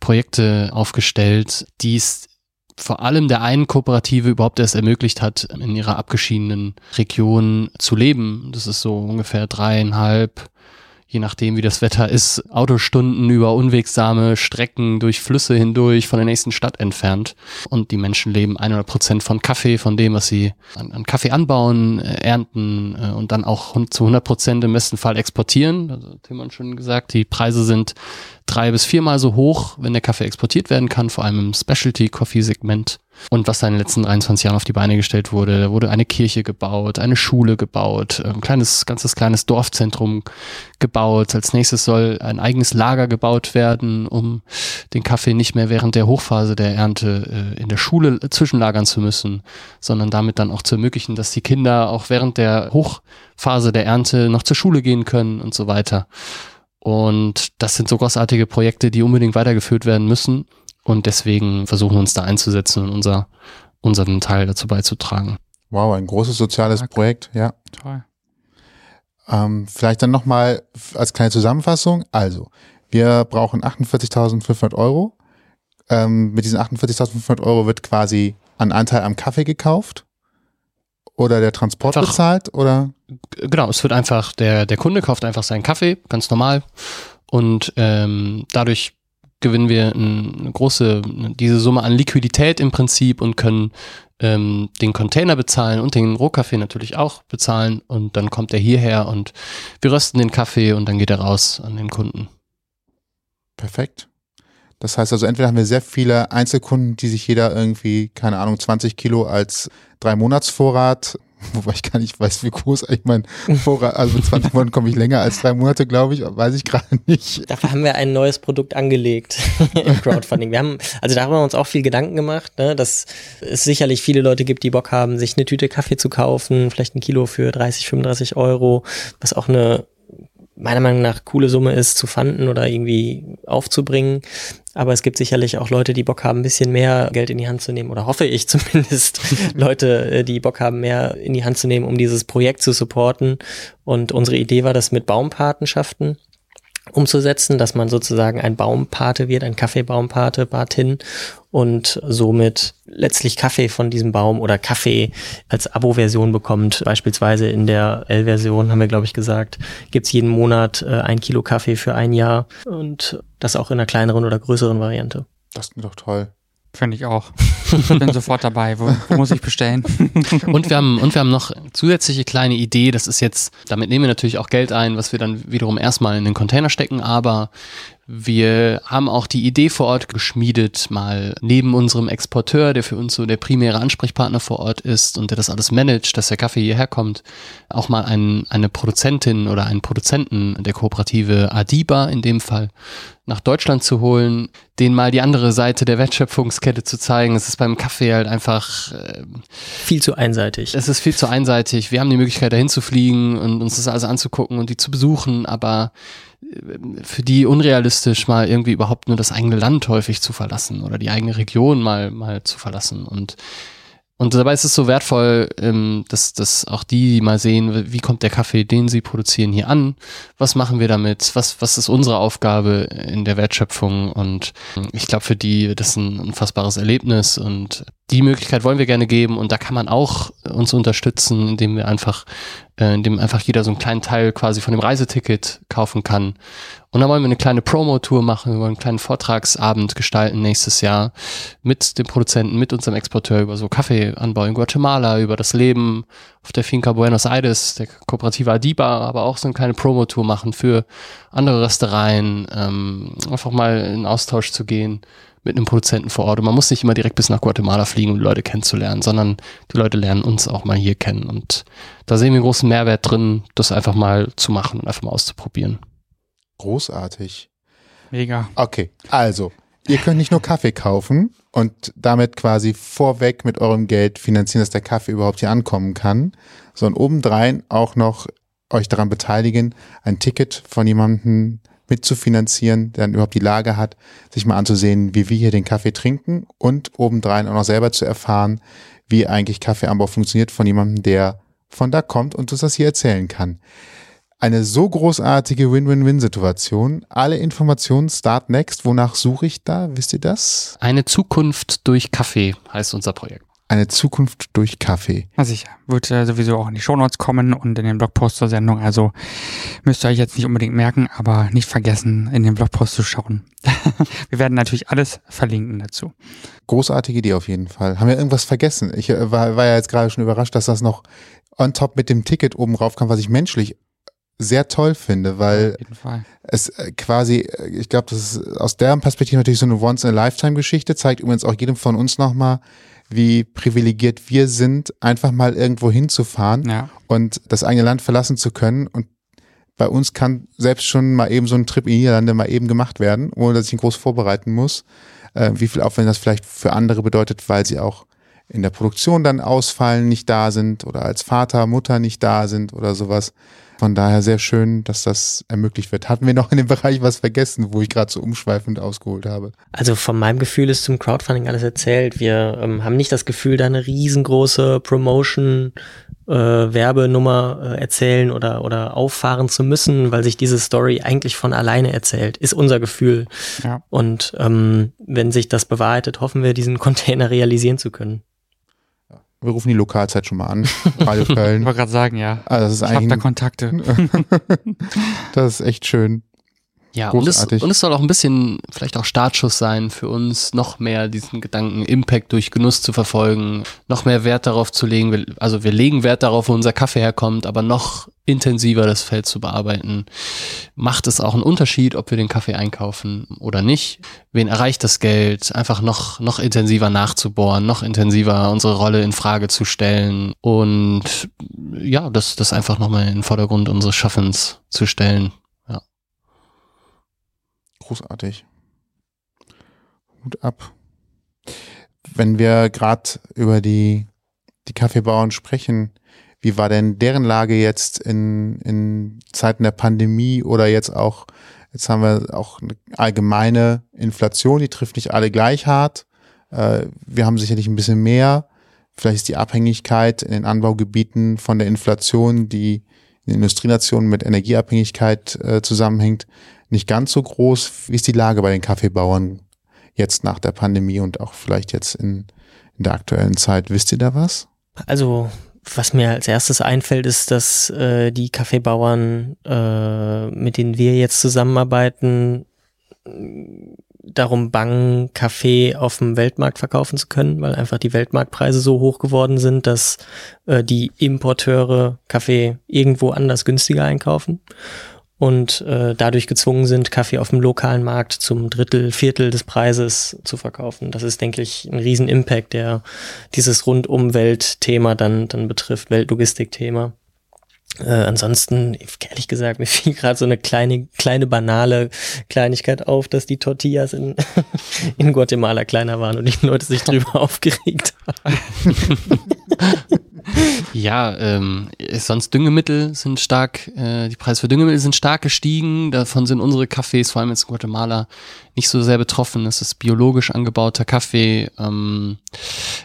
Projekte aufgestellt, die es vor allem der einen Kooperative überhaupt erst ermöglicht hat, in ihrer abgeschiedenen Region zu leben. Das ist so ungefähr dreieinhalb, je nachdem wie das Wetter ist, Autostunden über unwegsame Strecken durch Flüsse hindurch von der nächsten Stadt entfernt. Und die Menschen leben 100 Prozent von Kaffee, von dem, was sie an, an Kaffee anbauen, äh, ernten äh, und dann auch zu 100 Prozent im besten Fall exportieren. Also Timon schon gesagt, die Preise sind drei bis viermal so hoch, wenn der Kaffee exportiert werden kann, vor allem im Specialty-Coffee-Segment. Und was da in den letzten 23 Jahren auf die Beine gestellt wurde, da wurde eine Kirche gebaut, eine Schule gebaut, ein kleines, ganzes kleines Dorfzentrum gebaut. Als nächstes soll ein eigenes Lager gebaut werden, um den Kaffee nicht mehr während der Hochphase der Ernte äh, in der Schule zwischenlagern zu müssen, sondern damit dann auch zu ermöglichen, dass die Kinder auch während der Hochphase der Ernte noch zur Schule gehen können und so weiter. Und das sind so großartige Projekte, die unbedingt weitergeführt werden müssen. Und deswegen versuchen wir uns da einzusetzen und unser, unseren Teil dazu beizutragen. Wow, ein großes soziales Stark. Projekt, ja. Toll. Ähm, vielleicht dann nochmal als kleine Zusammenfassung. Also, wir brauchen 48.500 Euro. Ähm, mit diesen 48.500 Euro wird quasi ein Anteil am Kaffee gekauft oder der Transport Einfach- bezahlt oder Genau, es wird einfach, der, der Kunde kauft einfach seinen Kaffee, ganz normal. Und ähm, dadurch gewinnen wir ein, eine große, diese Summe an Liquidität im Prinzip und können ähm, den Container bezahlen und den Rohkaffee natürlich auch bezahlen. Und dann kommt er hierher und wir rösten den Kaffee und dann geht er raus an den Kunden. perfekt. Das heißt also, entweder haben wir sehr viele Einzelkunden, die sich jeder irgendwie, keine Ahnung, 20 Kilo als drei Monatsvorrat, *laughs* wobei ich gar nicht weiß, wie groß eigentlich mein Vorrat, also mit 20 Monaten komme ich länger als drei Monate, glaube ich, weiß ich gerade nicht. Dafür haben wir ein neues Produkt angelegt *laughs* im Crowdfunding. Wir haben, also da haben wir uns auch viel Gedanken gemacht, ne, dass es sicherlich viele Leute gibt, die Bock haben, sich eine Tüte Kaffee zu kaufen, vielleicht ein Kilo für 30, 35 Euro, was auch eine meiner Meinung nach coole Summe ist, zu fanden oder irgendwie aufzubringen. Aber es gibt sicherlich auch Leute, die Bock haben, ein bisschen mehr Geld in die Hand zu nehmen, oder hoffe ich *laughs* zumindest, *laughs* Leute, äh, die Bock haben, mehr in die Hand zu nehmen, um dieses Projekt zu supporten. Und unsere Idee war das mit Baumpatenschaften umzusetzen, dass man sozusagen ein Baumpate wird, ein Kaffeebaumpate, Patin und somit letztlich Kaffee von diesem Baum oder Kaffee als Abo-Version bekommt. Beispielsweise in der L-Version haben wir, glaube ich, gesagt, gibt's jeden Monat äh, ein Kilo Kaffee für ein Jahr und das auch in einer kleineren oder größeren Variante. Das klingt doch toll. Finde ich auch. Ich bin sofort dabei. Wo, wo muss ich bestellen? *laughs* Und wir haben, und wir haben noch zusätzliche kleine Idee. Das ist jetzt, damit nehmen wir natürlich auch Geld ein, was wir dann wiederum erstmal in den Container stecken, aber wir haben auch die Idee vor Ort geschmiedet, mal neben unserem Exporteur, der für uns so der primäre Ansprechpartner vor Ort ist und der das alles managt, dass der Kaffee hierher kommt, auch mal ein, eine Produzentin oder einen Produzenten der Kooperative Adiba in dem Fall nach Deutschland zu holen, denen mal die andere Seite der Wertschöpfungskette zu zeigen. Es ist beim Kaffee halt einfach äh, Viel zu einseitig. es ist viel zu einseitig. Wir haben die Möglichkeit, dahin zu fliegen und uns das alles anzugucken und die zu besuchen, aber für die unrealistisch, mal irgendwie überhaupt nur das eigene Land häufig zu verlassen oder die eigene Region mal, mal zu verlassen. Und, und dabei ist es so wertvoll, ähm, dass, dass auch die mal sehen, wie kommt der Kaffee, den sie produzieren, hier an? Was machen wir damit? Was, was ist unsere Aufgabe in der Wertschöpfung? Und ich glaube, für die das ist ein unfassbares Erlebnis und die Möglichkeit wollen wir gerne geben und da kann man auch uns unterstützen, indem wir einfach, äh, indem einfach jeder so einen kleinen Teil quasi von dem Reiseticket kaufen kann. Und dann wollen wir eine kleine Promo-Tour machen, wir wollen einen kleinen Vortragsabend gestalten nächstes Jahr mit dem Produzenten, mit unserem Exporteur über so Kaffeeanbau in Guatemala, über das Leben auf der Finca Buenos Aires, der Kooperative Adiba, aber auch so eine kleine Promo-Tour machen für andere Restereien, ähm, einfach mal in Austausch zu gehen mit einem Produzenten vor Ort. Und man muss nicht immer direkt bis nach Guatemala fliegen, um die Leute kennenzulernen, sondern die Leute lernen uns auch mal hier kennen. Und da sehen wir einen großen Mehrwert drin, das einfach mal zu machen und einfach mal auszuprobieren. Großartig. Mega. Okay, also, ihr könnt nicht nur Kaffee kaufen und damit quasi vorweg mit eurem Geld finanzieren, dass der Kaffee überhaupt hier ankommen kann, sondern obendrein auch noch euch daran beteiligen, ein Ticket von jemandem mitzufinanzieren, der dann überhaupt die Lage hat, sich mal anzusehen, wie wir hier den Kaffee trinken und obendrein auch noch selber zu erfahren, wie eigentlich Kaffeeanbau funktioniert von jemandem, der von da kommt und uns das hier erzählen kann. Eine so großartige Win-Win-Win-Situation. Alle Informationen start next. Wonach suche ich da? Wisst ihr das? Eine Zukunft durch Kaffee heißt unser Projekt. Eine Zukunft durch Kaffee. Na sicher. Wird äh, sowieso auch in die Shownotes kommen und in den Blogpost zur Sendung. Also müsst ihr euch jetzt nicht unbedingt merken, aber nicht vergessen, in den Blogpost zu schauen. *laughs* Wir werden natürlich alles verlinken dazu. Großartige Idee auf jeden Fall. Haben wir irgendwas vergessen? Ich äh, war, war ja jetzt gerade schon überrascht, dass das noch on top mit dem Ticket oben rauf kam, was ich menschlich sehr toll finde, weil es äh, quasi, äh, ich glaube, das ist aus deren Perspektive natürlich so eine Once-in-a-Lifetime-Geschichte, zeigt übrigens auch jedem von uns nochmal, wie privilegiert wir sind, einfach mal irgendwo hinzufahren Ja. und das eigene Land verlassen zu können. Und bei uns kann selbst schon mal eben so ein Trip in die Niederlande mal eben gemacht werden, ohne dass ich ihn groß vorbereiten muss. Äh, wie viel Aufwand das vielleicht für andere bedeutet, weil sie auch in der Produktion dann ausfallen, nicht da sind oder als Vater, Mutter nicht da sind oder sowas. Von daher sehr schön, dass das ermöglicht wird. Hatten wir noch in dem *laughs* Bereich was vergessen, wo ich gerade so umschweifend ausgeholt habe? Also von meinem Gefühl ist zum Crowdfunding alles erzählt. Wir ähm, haben nicht das Gefühl, da eine riesengroße Promotion, äh, Werbenummer äh, erzählen oder, oder auffahren zu müssen, weil sich diese Story eigentlich von alleine erzählt, ist unser Gefühl. Ja. Und ähm, wenn sich das bewahrheitet, hoffen wir, diesen *laughs* Container realisieren zu können. Wir rufen die Lokalzeit schon mal an. Radio Ich Köln. wollte gerade sagen, ja. Ah, das ist Ich habe da Kontakte. *laughs* *laughs* das ist echt schön. Ja, und es, und es soll auch ein bisschen vielleicht auch Startschuss sein für uns, noch mehr diesen Gedanken Impact durch Genuss zu verfolgen, noch mehr Wert darauf zu legen. Wir, also wir legen Wert darauf, wo unser Kaffee herkommt, aber noch intensiver das Feld zu bearbeiten. Macht es auch einen Unterschied, ob wir den Kaffee einkaufen oder nicht? Wen erreicht das Geld? Einfach noch, noch intensiver nachzubohren, noch intensiver unsere Rolle in Frage zu stellen und ja, das, das einfach nochmal in den Vordergrund unseres Schaffens zu stellen. Großartig. Hut ab. Wenn wir gerade über die, die Kaffeebauern sprechen, wie war denn deren Lage jetzt in, in Zeiten der Pandemie oder jetzt auch, jetzt haben wir auch eine allgemeine Inflation, die trifft nicht alle gleich hart. Äh, wir haben sicherlich ein bisschen mehr. Vielleicht ist die Abhängigkeit in den Anbaugebieten von der Inflation, die in Industrienationen mit Energieabhängigkeit äh, zusammenhängt, nicht ganz so groß. Wie ist die Lage bei den Kaffeebauern jetzt nach der Pandemie und auch vielleicht jetzt in, in der aktuellen Zeit? Wisst ihr da was? Also, was mir als erstes einfällt, ist, dass äh, die Kaffeebauern, äh, mit denen wir jetzt zusammenarbeiten, darum bangen, Kaffee auf dem Weltmarkt verkaufen zu können, weil einfach die Weltmarktpreise so hoch geworden sind, dass äh, die Importeure Kaffee irgendwo anders günstiger einkaufen und äh, dadurch gezwungen sind, Kaffee auf dem lokalen Markt zum Drittel, Viertel des Preises zu verkaufen. Das ist, denke ich, ein riesen Impact, der dieses Rundum-Welt-Thema dann, dann betrifft, Weltlogistik-Thema. Äh, ansonsten, ehrlich gesagt, *laughs* mir fiel gerade so eine kleine, kleine banale Kleinigkeit auf, dass die Tortillas in, *laughs* in Guatemala kleiner waren und die Leute sich drüber *laughs* aufgeregt haben. Ja, ähm, sonst Düngemittel sind stark, äh, die Preise für Düngemittel sind stark gestiegen. Davon sind unsere Cafés, vor allem jetzt in Guatemala, nicht so sehr betroffen. Es ist biologisch angebauter Kaffee. Ähm,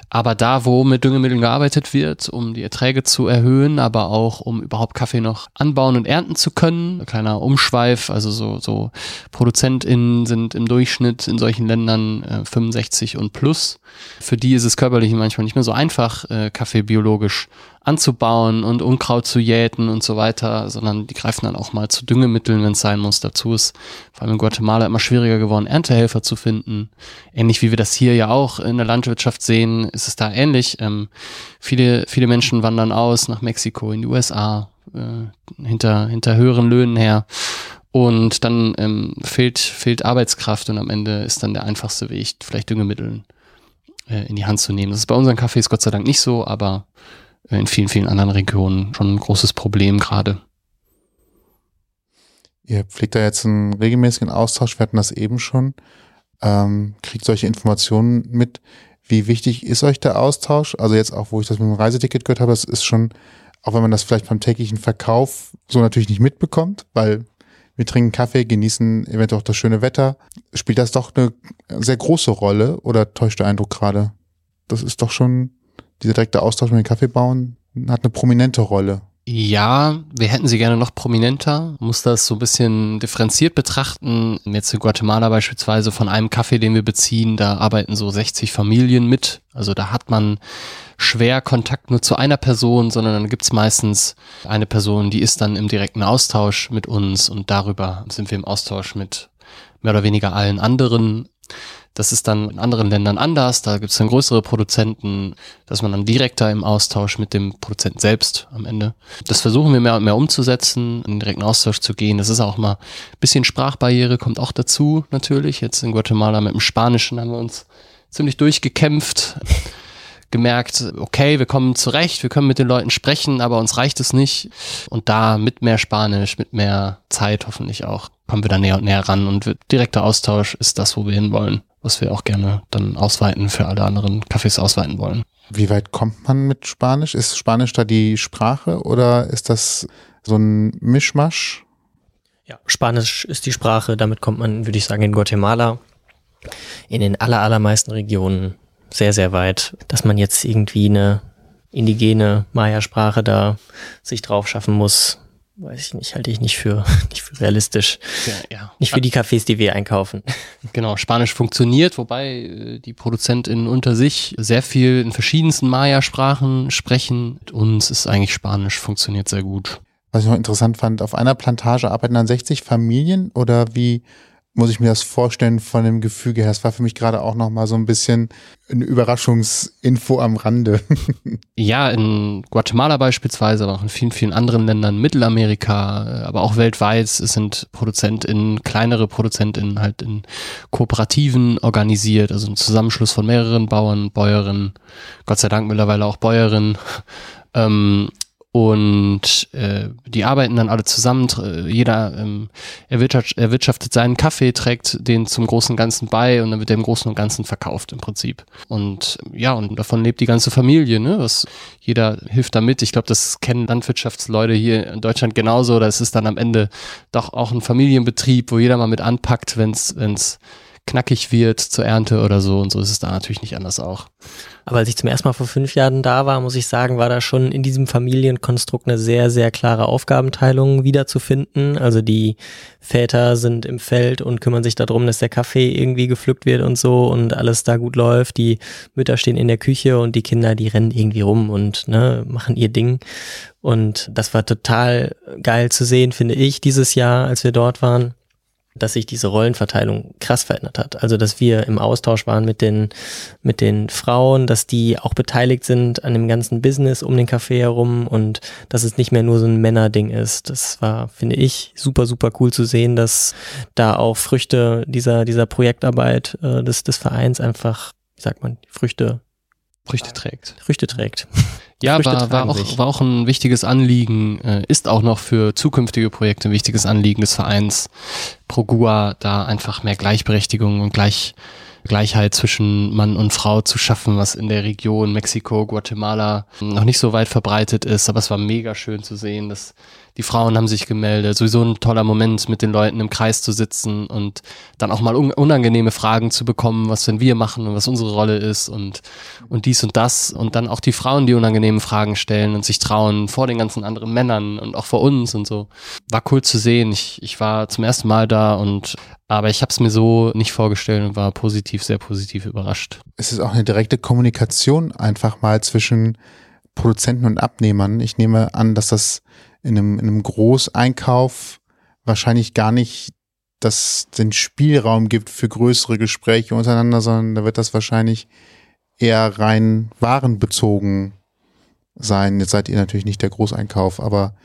aber da, wo mit Düngemitteln gearbeitet wird, um die Erträge zu erhöhen, aber auch um überhaupt Kaffee noch anbauen und ernten zu können, ein kleiner Umschweif, also so, so ProduzentInnen sind im Durchschnitt in solchen Ländern äh, 65 und plus. Für die ist es körperlich manchmal nicht mehr so einfach, äh, Kaffee biologisch anzubauen und Unkraut zu jäten und so weiter, sondern die greifen dann auch mal zu Düngemitteln, wenn es sein muss. Dazu ist vor allem in Guatemala immer schwieriger geworden, Erntehelfer zu finden. Ähnlich wie wir das hier ja auch in der Landwirtschaft sehen, ist es da ähnlich. Ähm, viele, viele Menschen wandern aus nach Mexiko, in die USA, äh, hinter, hinter höheren Löhnen her. Und dann ähm, fehlt, fehlt Arbeitskraft und am Ende ist dann der einfachste Weg, vielleicht Düngemitteln äh, in die Hand zu nehmen. Das ist bei unseren Cafés Gott sei Dank nicht so, aber in vielen, vielen anderen Regionen schon ein großes Problem gerade. Ihr pflegt da jetzt einen regelmäßigen Austausch, wir hatten das eben schon. Ähm, kriegt solche Informationen mit. Wie wichtig ist euch der Austausch? Also jetzt auch, wo ich das mit dem Reiseticket gehört habe, das ist schon, auch wenn man das vielleicht beim täglichen Verkauf so natürlich nicht mitbekommt, weil wir trinken Kaffee, genießen eventuell auch das schöne Wetter. Spielt das doch eine sehr große Rolle oder täuscht der Eindruck gerade? Das ist doch schon dieser direkte Austausch mit den Kaffeebauern hat eine prominente Rolle. Ja, wir hätten sie gerne noch prominenter. Muss das so ein bisschen differenziert betrachten. Jetzt in Guatemala beispielsweise von einem Kaffee, den wir beziehen, da arbeiten so 60 Familien mit. Also da hat man schwer Kontakt nur zu einer Person, sondern dann gibt's meistens eine Person, die ist dann im direkten Austausch mit uns und darüber sind wir im Austausch mit mehr oder weniger allen anderen das ist dann in anderen Ländern anders. Da gibt es dann größere Produzenten, dass man dann direkter im Austausch mit dem Produzenten selbst am Ende. Das versuchen wir mehr und mehr umzusetzen, in direkten Austausch zu gehen. Das ist auch mal ein bisschen Sprachbarriere, kommt auch dazu natürlich. Jetzt in Guatemala mit dem Spanischen haben wir uns ziemlich durchgekämpft *laughs* gemerkt, okay, wir kommen zurecht, wir können mit den Leuten sprechen, aber uns reicht es nicht. Und da mit mehr Spanisch, mit mehr Zeit hoffentlich auch, kommen wir da näher und näher ran. Und direkter Austausch ist das, wo wir hinwollen was wir auch gerne dann ausweiten für alle anderen Cafés ausweiten wollen. Wie weit kommt man mit Spanisch? Ist Spanisch da die Sprache oder ist das so ein Mischmasch? Ja, Spanisch ist die Sprache, damit kommt man, würde ich sagen, in Guatemala in den aller, allermeisten Regionen sehr, sehr weit, dass man jetzt irgendwie eine indigene Maya-Sprache da sich drauf schaffen muss, weiß ich nicht, halte ich nicht für, *laughs* nicht für realistisch. Ja, ja. Nicht für die Cafés, die wir einkaufen. *laughs* Genau, Spanisch funktioniert, wobei äh, die ProduzentInnen unter sich sehr viel in verschiedensten Maya-Sprachen sprechen. Mit uns ist eigentlich Spanisch, funktioniert sehr gut. Was ich noch interessant fand, auf einer Plantage arbeiten dann 60 Familien oder wie muss ich mir das vorstellen von dem Gefüge her. Es war für mich gerade auch noch mal so ein bisschen eine Überraschungsinfo am Rande. *laughs* ja, in Guatemala beispielsweise, aber auch in vielen, vielen anderen Ländern, Mittelamerika, aber auch weltweit sind ProduzentInnen, kleinere ProduzentInnen halt in Kooperativen organisiert, also ein Zusammenschluss von mehreren Bauern, Bäuerinnen, Gott sei Dank mittlerweile auch Bäuerinnen, *laughs* ähm, und äh, die arbeiten dann alle zusammen. Jeder ähm, erwirtschaftet, erwirtschaftet seinen Kaffee, trägt den zum großen Ganzen bei und dann wird der im Großen und Ganzen verkauft im Prinzip. Und ja, und davon lebt die ganze Familie. Ne? Was, jeder hilft damit. Ich glaube, das kennen Landwirtschaftsleute hier in Deutschland genauso. Das ist dann am Ende doch auch ein Familienbetrieb, wo jeder mal mit anpackt, wenn es knackig wird zur Ernte oder so. Und so ist es da natürlich nicht anders auch. Aber als ich zum ersten Mal vor fünf Jahren da war, muss ich sagen, war da schon in diesem Familienkonstrukt eine sehr, sehr klare Aufgabenteilung wiederzufinden. Also die Väter sind im Feld und kümmern sich darum, dass der Kaffee irgendwie gepflückt wird und so und alles da gut läuft. Die Mütter stehen in der Küche und die Kinder, die rennen irgendwie rum und ne, machen ihr Ding. Und das war total geil zu sehen, finde ich, dieses Jahr, als wir dort waren dass sich diese Rollenverteilung krass verändert hat. Also, dass wir im Austausch waren mit den, mit den Frauen, dass die auch beteiligt sind an dem ganzen Business um den Café herum und dass es nicht mehr nur so ein Männerding ist. Das war, finde ich, super, super cool zu sehen, dass da auch Früchte dieser, dieser Projektarbeit äh, des, des Vereins einfach, wie sagt man, Früchte Früchte trägt. Früchte trägt. *laughs* Ja, Früchte war, war, auch, war auch ein wichtiges Anliegen, äh, ist auch noch für zukünftige Projekte ein wichtiges Anliegen des Vereins Progua, da einfach mehr Gleichberechtigung und gleich, Gleichheit zwischen Mann und Frau zu schaffen, was in der Region Mexiko, Guatemala noch nicht so weit verbreitet ist. Aber es war mega schön zu sehen, dass die Frauen haben sich gemeldet. Sowieso ein toller Moment, mit den Leuten im Kreis zu sitzen und dann auch mal un unangenehme Fragen zu bekommen, was denn wir machen und was unsere Rolle ist und, und dies und das. Und dann auch die Frauen, die unangenehmen Fragen stellen und sich trauen vor den ganzen anderen Männern und auch vor uns und so. War cool zu sehen. Ich, ich war zum ersten Mal da und aber ich habe es mir so nicht vorgestellt und war positiv, sehr positiv überrascht. Es ist auch eine direkte Kommunikation einfach mal zwischen Produzenten und Abnehmern. Ich nehme an, dass das in einem, in einem Großeinkauf wahrscheinlich gar nicht das den Spielraum gibt für größere Gespräche untereinander, sondern da wird das wahrscheinlich eher rein warenbezogen sein. Jetzt seid ihr natürlich nicht der Großeinkauf, aber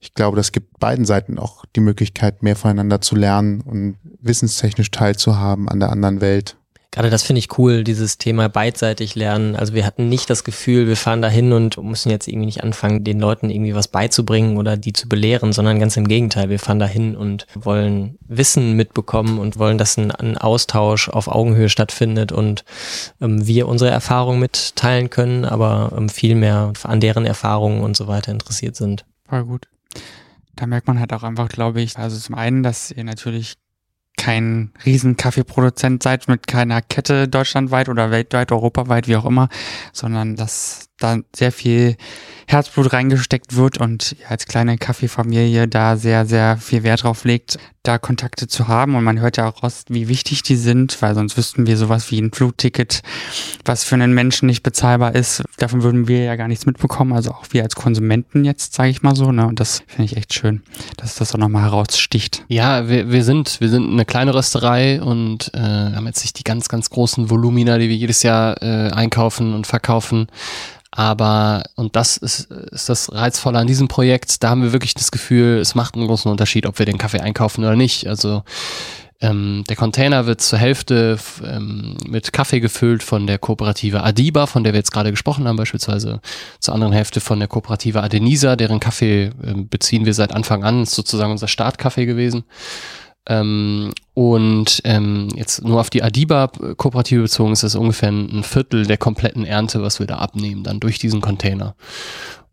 ich glaube, das gibt beiden Seiten auch die Möglichkeit, mehr voneinander zu lernen und wissenstechnisch teilzuhaben an der anderen Welt. Gerade das finde ich cool, dieses Thema beidseitig lernen. Also wir hatten nicht das Gefühl, wir fahren da hin und müssen jetzt irgendwie nicht anfangen, den Leuten irgendwie was beizubringen oder die zu belehren, sondern ganz im Gegenteil. Wir fahren da hin und wollen Wissen mitbekommen und wollen, dass ein, ein Austausch auf Augenhöhe stattfindet und ähm, wir unsere Erfahrungen mitteilen können, aber ähm, viel mehr an deren Erfahrungen und so weiter interessiert sind. Voll gut. Da merkt man halt auch einfach, glaube ich, also zum einen, dass ihr natürlich kein riesen Kaffeeproduzent seid mit keiner Kette deutschlandweit oder weltweit, europaweit, wie auch immer, sondern dass da sehr viel Herzblut reingesteckt wird und als kleine Kaffeefamilie da sehr, sehr viel Wert drauf legt, da Kontakte zu haben. Und man hört ja auch raus, wie wichtig die sind, weil sonst wüssten wir sowas wie ein Flugticket, was für einen Menschen nicht bezahlbar ist. Davon würden wir ja gar nichts mitbekommen. Also auch wir als Konsumenten jetzt, sage ich mal so. Ne? Und das finde ich echt schön, dass das auch nochmal heraussticht. Ja, wir, wir sind, wir sind eine kleine Rösterei und äh, haben jetzt nicht die ganz, ganz großen Volumina, die wir jedes Jahr äh, einkaufen und verkaufen. Aber, und das ist, ist das Reizvolle an diesem Projekt, da haben wir wirklich das Gefühl, es macht einen großen Unterschied, ob wir den Kaffee einkaufen oder nicht. Also ähm, der Container wird zur Hälfte ähm, mit Kaffee gefüllt von der Kooperative Adiba, von der wir jetzt gerade gesprochen haben, beispielsweise zur anderen Hälfte von der Kooperative Adenisa, deren Kaffee äh, beziehen wir seit Anfang an, ist sozusagen unser Startkaffee gewesen. Ähm, und ähm, jetzt nur auf die Adiba-Kooperative bezogen ist das ungefähr ein Viertel der kompletten Ernte, was wir da abnehmen, dann durch diesen Container.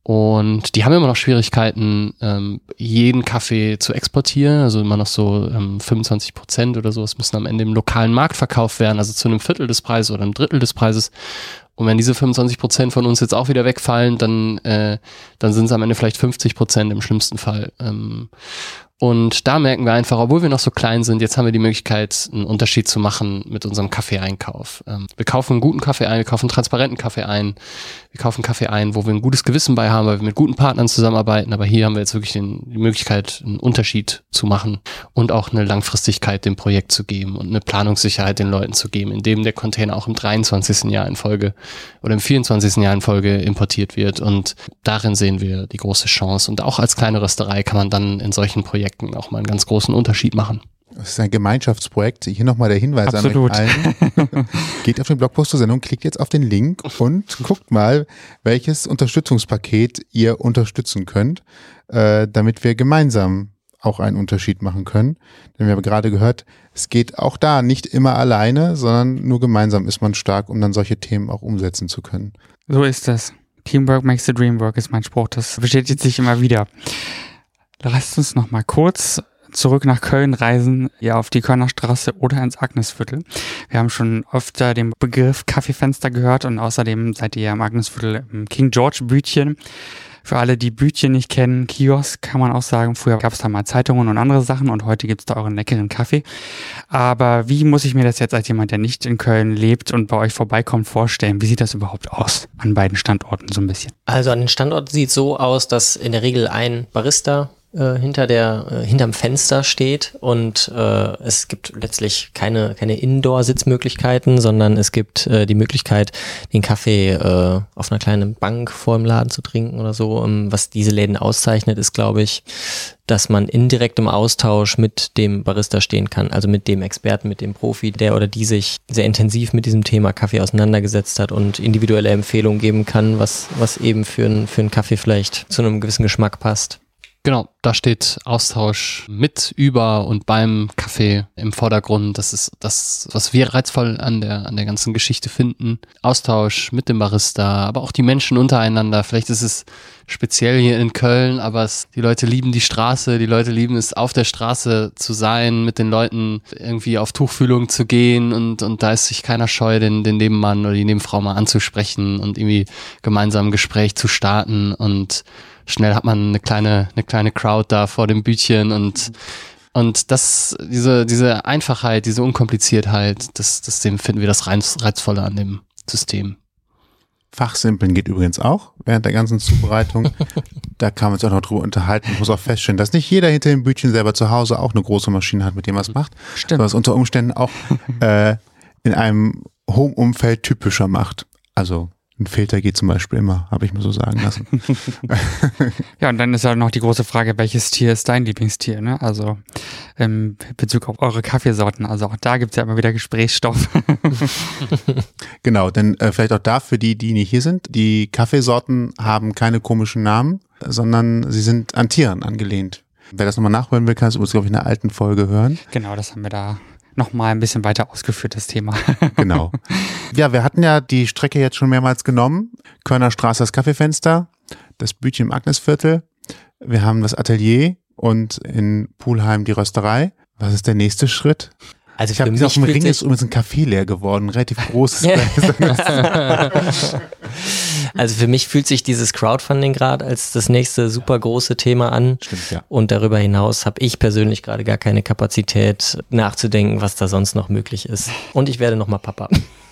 Und die haben immer noch Schwierigkeiten, ähm, jeden Kaffee zu exportieren. Also immer noch so ähm, 25 Prozent oder sowas müssen am Ende im lokalen Markt verkauft werden, also zu einem Viertel des Preises oder einem Drittel des Preises. Und wenn diese 25 Prozent von uns jetzt auch wieder wegfallen, dann, äh, dann sind es am Ende vielleicht 50 Prozent im schlimmsten Fall. Ähm, und da merken wir einfach, obwohl wir noch so klein sind, jetzt haben wir die Möglichkeit, einen Unterschied zu machen mit unserem Kaffeeeinkauf. Ähm, wir kaufen einen guten Kaffee ein, wir kaufen einen transparenten Kaffee ein, wir kaufen Kaffee ein, wo wir ein gutes Gewissen bei haben, weil wir mit guten Partnern zusammenarbeiten. Aber hier haben wir jetzt wirklich den, die Möglichkeit, einen Unterschied zu machen und auch eine Langfristigkeit dem Projekt zu geben und eine Planungssicherheit den Leuten zu geben, indem der Container auch im 23. Jahr in Folge oder im 24. Jahr in Folge importiert wird. Und darin sehen wir die große Chance. Und auch als kleine Rösterei kann man dann in solchen Projekten Projekten auch mal einen ganz großen Unterschied machen. Das ist ein Gemeinschaftsprojekt. Hier nochmal der Hinweis Absolut. an euch allen. *laughs* Geht auf den Blogpost zur Sendung, klickt jetzt auf den Link und guckt mal, welches Unterstützungspaket ihr unterstützen könnt, äh, damit wir gemeinsam auch einen Unterschied machen können. Denn wir haben gerade gehört, es geht auch da nicht immer alleine, sondern nur gemeinsam ist man stark, um dann solche Themen auch umsetzen zu können. So ist das. Teamwork makes the dream work ist mein Spruch. Das bestätigt sich immer wieder. Lasst uns noch mal kurz zurück nach Köln reisen, ja auf die Kölner oder ins Agnesviertel. Wir haben schon öfter den Begriff Kaffeefenster gehört und außerdem seid ihr im Agnesviertel im King George Bütchen. Für alle, die Bütchen nicht kennen, Kiosk kann man auch sagen. Früher gab es da mal Zeitungen und andere Sachen und heute gibt es da euren leckeren Kaffee. Aber wie muss ich mir das jetzt als jemand, der nicht in Köln lebt und bei euch vorbeikommt, vorstellen? Wie sieht das überhaupt aus an beiden Standorten so ein bisschen? Also an den Standorten sieht so aus, dass in der Regel ein Barista äh, hinter der äh, hinterm Fenster steht und äh, es gibt letztlich keine keine Indoor-Sitzmöglichkeiten, sondern es gibt äh, die Möglichkeit, den Kaffee äh, auf einer kleinen Bank vor dem Laden zu trinken oder so. Um, ähm, was diese Läden auszeichnet, ist, glaube ich, dass man in direktem Austausch mit dem Barista stehen kann, also mit dem Experten, mit dem Profi, der oder die sich sehr intensiv mit diesem Thema Kaffee auseinandergesetzt hat und individuelle Empfehlungen geben kann, was, was eben für, ein, für einen Kaffee vielleicht zu einem gewissen Geschmack passt. Genau, da steht Austausch mit, über und beim Kaffee im Vordergrund. Das ist das, was wir reizvoll an der, an der ganzen Geschichte finden. Austausch mit dem Barista, aber auch die Menschen untereinander. Vielleicht ist es speziell hier in Köln, aber es, die Leute lieben die Straße, die Leute lieben es, auf der Straße zu sein, mit den Leuten irgendwie auf Tuchfühlung zu gehen und, und da ist sich keiner scheu, den, den Nebenmann oder die Nebenfrau mal anzusprechen und irgendwie gemeinsam ein Gespräch zu starten und schnell hat man eine kleine, eine kleine Crowd da vor dem Bütchen und und das, diese, diese Einfachheit, diese Unkompliziertheit, das, das dem finden wir das Reiz, Reizvolle an dem System. Fachsimpeln geht übrigens auch während der ganzen Zubereitung. da kann man uns auch noch drüber unterhalten. Ich muss auch feststellen, dass nicht jeder hinter dem Bütchen selber zu Hause auch eine große Maschine hat, mit dem er es macht. Stimmt. Sondern es unter Umständen auch äh, in einem Home-Umfeld typischer macht. Also ein Filter geht zum Beispiel immer, habe ich mir so sagen lassen. *laughs* Ja, und dann ist ja noch die große Frage, welches Tier ist dein Lieblingstier, ne? Also in Bezug auf eure Kaffeesorten. Also auch da gibt's ja immer wieder Gesprächsstoff. *laughs* *laughs* Genau, denn äh, vielleicht auch da für die, die nicht hier sind, die Kaffeesorten haben keine komischen Namen, sondern sie sind an Tieren angelehnt. Wer das nochmal nachholen will, kann es übrigens, glaube ich, in einer alten Folge hören. genau, das haben wir da nochmal ein bisschen weiter ausgeführt, das Thema. *laughs* Genau. ja, wir hatten ja die Strecke jetzt schon mehrmals genommen. Körner Straße das Kaffeefenster, das Bütchen im Agnesviertel. Wir haben das Atelier und in Pulheim die Rösterei. Was ist der nächste Schritt? Also Ich habe für auf dem Ring fühlt ist übrigens ein Café leer geworden, relativ großes. *laughs* Also für mich fühlt sich dieses Crowdfunding gerade als das nächste super große Thema an. Stimmt, ja. Und darüber hinaus habe ich persönlich gerade gar keine Kapazität nachzudenken, was da sonst noch möglich ist. Und ich werde nochmal Papa.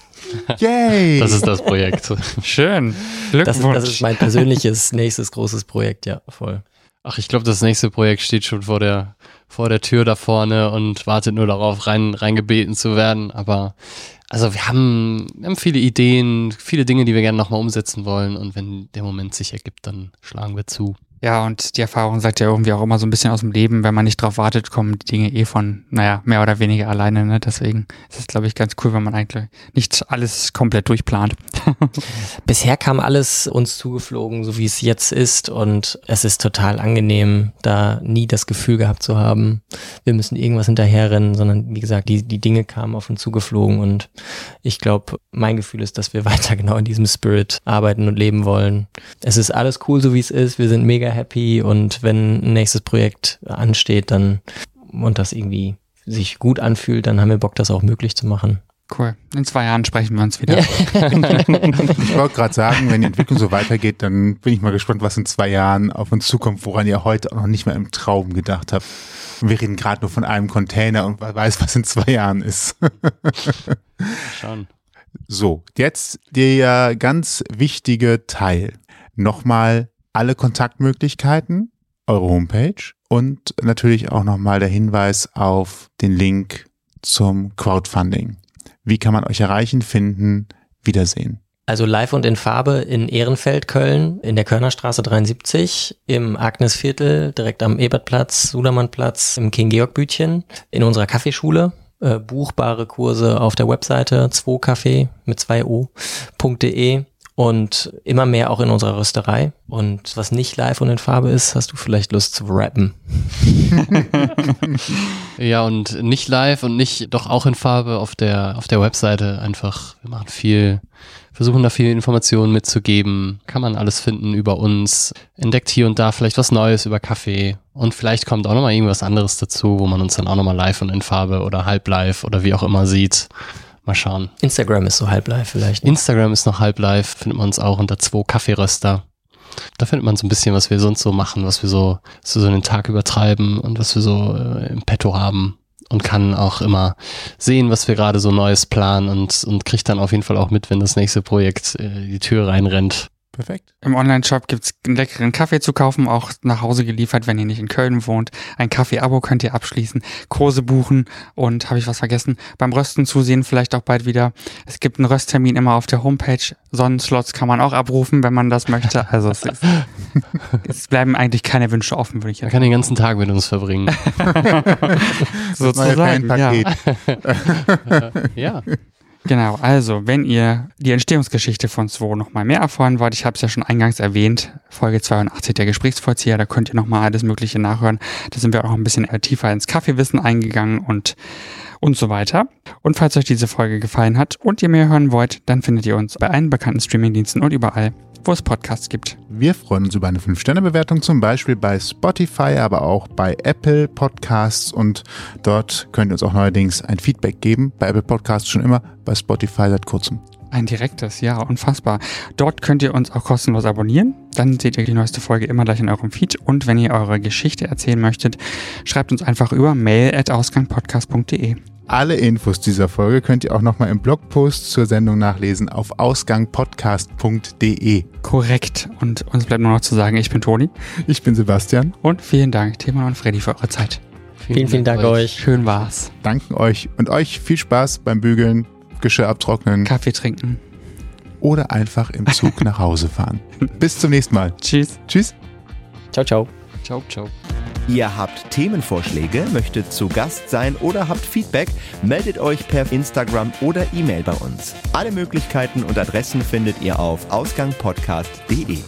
*laughs* Yay! Das ist das Projekt. *laughs* Schön. Das, Glückwunsch. das ist mein persönliches nächstes großes Projekt, ja, voll. Ach, ich glaube, das nächste Projekt steht schon vor der, vor der Tür da vorne und wartet nur darauf, rein, reingebeten zu werden. Aber also wir haben, wir haben viele Ideen, viele Dinge, die wir gerne nochmal umsetzen wollen. Und wenn der Moment sich ergibt, dann schlagen wir zu. Ja, und die Erfahrung sagt ja irgendwie auch immer so ein bisschen aus dem Leben, wenn man nicht drauf wartet, kommen die Dinge eh von, naja, mehr oder weniger alleine. Ne? Deswegen ist es, glaube ich, ganz cool, wenn man eigentlich nicht alles komplett durchplant. *laughs* Bisher kam alles uns zugeflogen, so wie es jetzt ist. Und es ist total angenehm, da nie das Gefühl gehabt zu haben, wir müssen irgendwas hinterherrennen, sondern wie gesagt, die, die Dinge kamen auf uns zugeflogen. Und ich glaube, mein Gefühl ist, dass wir *laughs* weiter genau in diesem Spirit arbeiten und leben wollen. Es ist alles cool, so wie es ist. Wir sind mega happy. Und wenn ein nächstes Projekt ansteht, dann und das irgendwie sich gut anfühlt, dann haben wir Bock, das auch möglich zu machen. Cool. In zwei Jahren sprechen wir uns wieder. Ich wollte gerade sagen, wenn die Entwicklung so weitergeht, dann bin ich mal gespannt, was in zwei Jahren auf uns zukommt, woran ihr heute auch noch nicht mal im Traum gedacht habt. Wir reden gerade nur von einem Container und wer weiß, was in zwei Jahren ist. Schauen. So, jetzt der ganz wichtige Teil. Nochmal alle Kontaktmöglichkeiten, eure Homepage und natürlich auch nochmal der Hinweis auf den Link zum Crowdfunding. Wie kann man euch erreichen, finden, wiedersehen? Also live und in Farbe in Ehrenfeld, Köln, in der Körnerstraße 73, im Agnesviertel, direkt am Ebertplatz, Sudermannplatz, im King-Georg-Bütchen, in unserer Kaffeeschule. Äh, buchbare Kurse auf der Webseite 2kaffee mit 2 o.de und immer mehr auch in unserer Rösterei. Und was nicht live und in Farbe ist, hast du vielleicht Lust zu rappen. *laughs* Ja, und nicht live und nicht, doch auch in Farbe auf der, auf der Webseite einfach. Wir machen viel, versuchen da viel Informationen mitzugeben. Kann man alles finden über uns. Entdeckt hier und da vielleicht was Neues über Kaffee. Und vielleicht kommt auch nochmal irgendwas anderes dazu, wo man uns dann auch nochmal live und in Farbe oder halb live oder wie auch immer sieht. Mal schauen. Instagram ist so halb live vielleicht. ne? Instagram ist noch halb live, findet man uns auch unter 2 Kaffeeröster. Da findet man so ein bisschen, was wir sonst so machen, was wir so, was wir so den Tag übertreiben und was wir so äh, im Petto haben und kann auch immer sehen, was wir gerade so Neues planen und, und kriegt dann auf jeden Fall auch mit, wenn das nächste Projekt äh, die Tür reinrennt. Perfekt. Im Online-Shop gibt's einen leckeren Kaffee zu kaufen, auch nach Hause geliefert, wenn ihr nicht in Köln wohnt. Ein Kaffee-Abo könnt ihr abschließen, Kurse buchen und habe ich was vergessen, beim Rösten zusehen vielleicht auch bald wieder. Es gibt einen Rösttermin immer auf der Homepage. Sonnenslots kann man auch abrufen, wenn man das möchte. Also es, ist, *laughs* es bleiben eigentlich keine Wünsche offen, würde ich Er jetzt kann den ganzen Tag mit uns verbringen. *laughs* *laughs* Sozusagen. Ja. Ja. Genau, also wenn ihr die Entstehungsgeschichte von Zwo nochmal mehr erfahren wollt, ich habe es ja schon eingangs erwähnt, Folge 82 der Gesprächsvollzieher, da könnt ihr nochmal alles Mögliche nachhören. Da sind wir auch ein bisschen tiefer ins Kaffeewissen eingegangen und und so weiter. Und falls euch diese Folge gefallen hat und ihr mehr hören wollt, dann findet ihr uns bei allen bekannten Streamingdiensten und überall, wo es Podcasts gibt. Wir freuen uns über eine 5-Sterne-Bewertung, zum Beispiel bei Spotify, aber auch bei Apple Podcasts. Und dort könnt ihr uns auch neuerdings ein Feedback geben. Bei Apple Podcasts schon immer, bei Spotify seit kurzem. Ein direktes, ja, unfassbar. Dort könnt ihr uns auch kostenlos abonnieren. Dann seht ihr die neueste Folge immer gleich in eurem Feed. Und wenn ihr eure Geschichte erzählen möchtet, schreibt uns einfach über mail.ausgangpodcast.de. Alle Infos dieser Folge könnt ihr auch nochmal im Blogpost zur Sendung nachlesen auf ausgangpodcast.de. Korrekt. Und uns bleibt nur noch zu sagen, ich bin Toni. Ich bin Sebastian. Und vielen Dank, Timon und Freddy, für eure Zeit. Vielen, vielen Dank euch. Schön war's. Danken euch und euch viel Spaß beim Bügeln, Geschirr abtrocknen Kaffee trinken. oder einfach im Zug *laughs* nach Hause fahren. Bis zum nächsten Mal. Tschüss. Tschüss. Ciao, ciao. Ciao, ciao. Ihr habt Themenvorschläge, möchtet zu Gast sein oder habt Feedback, meldet euch per Instagram oder E-Mail bei uns. Alle Möglichkeiten und Adressen findet ihr auf ausgangpodcast.de.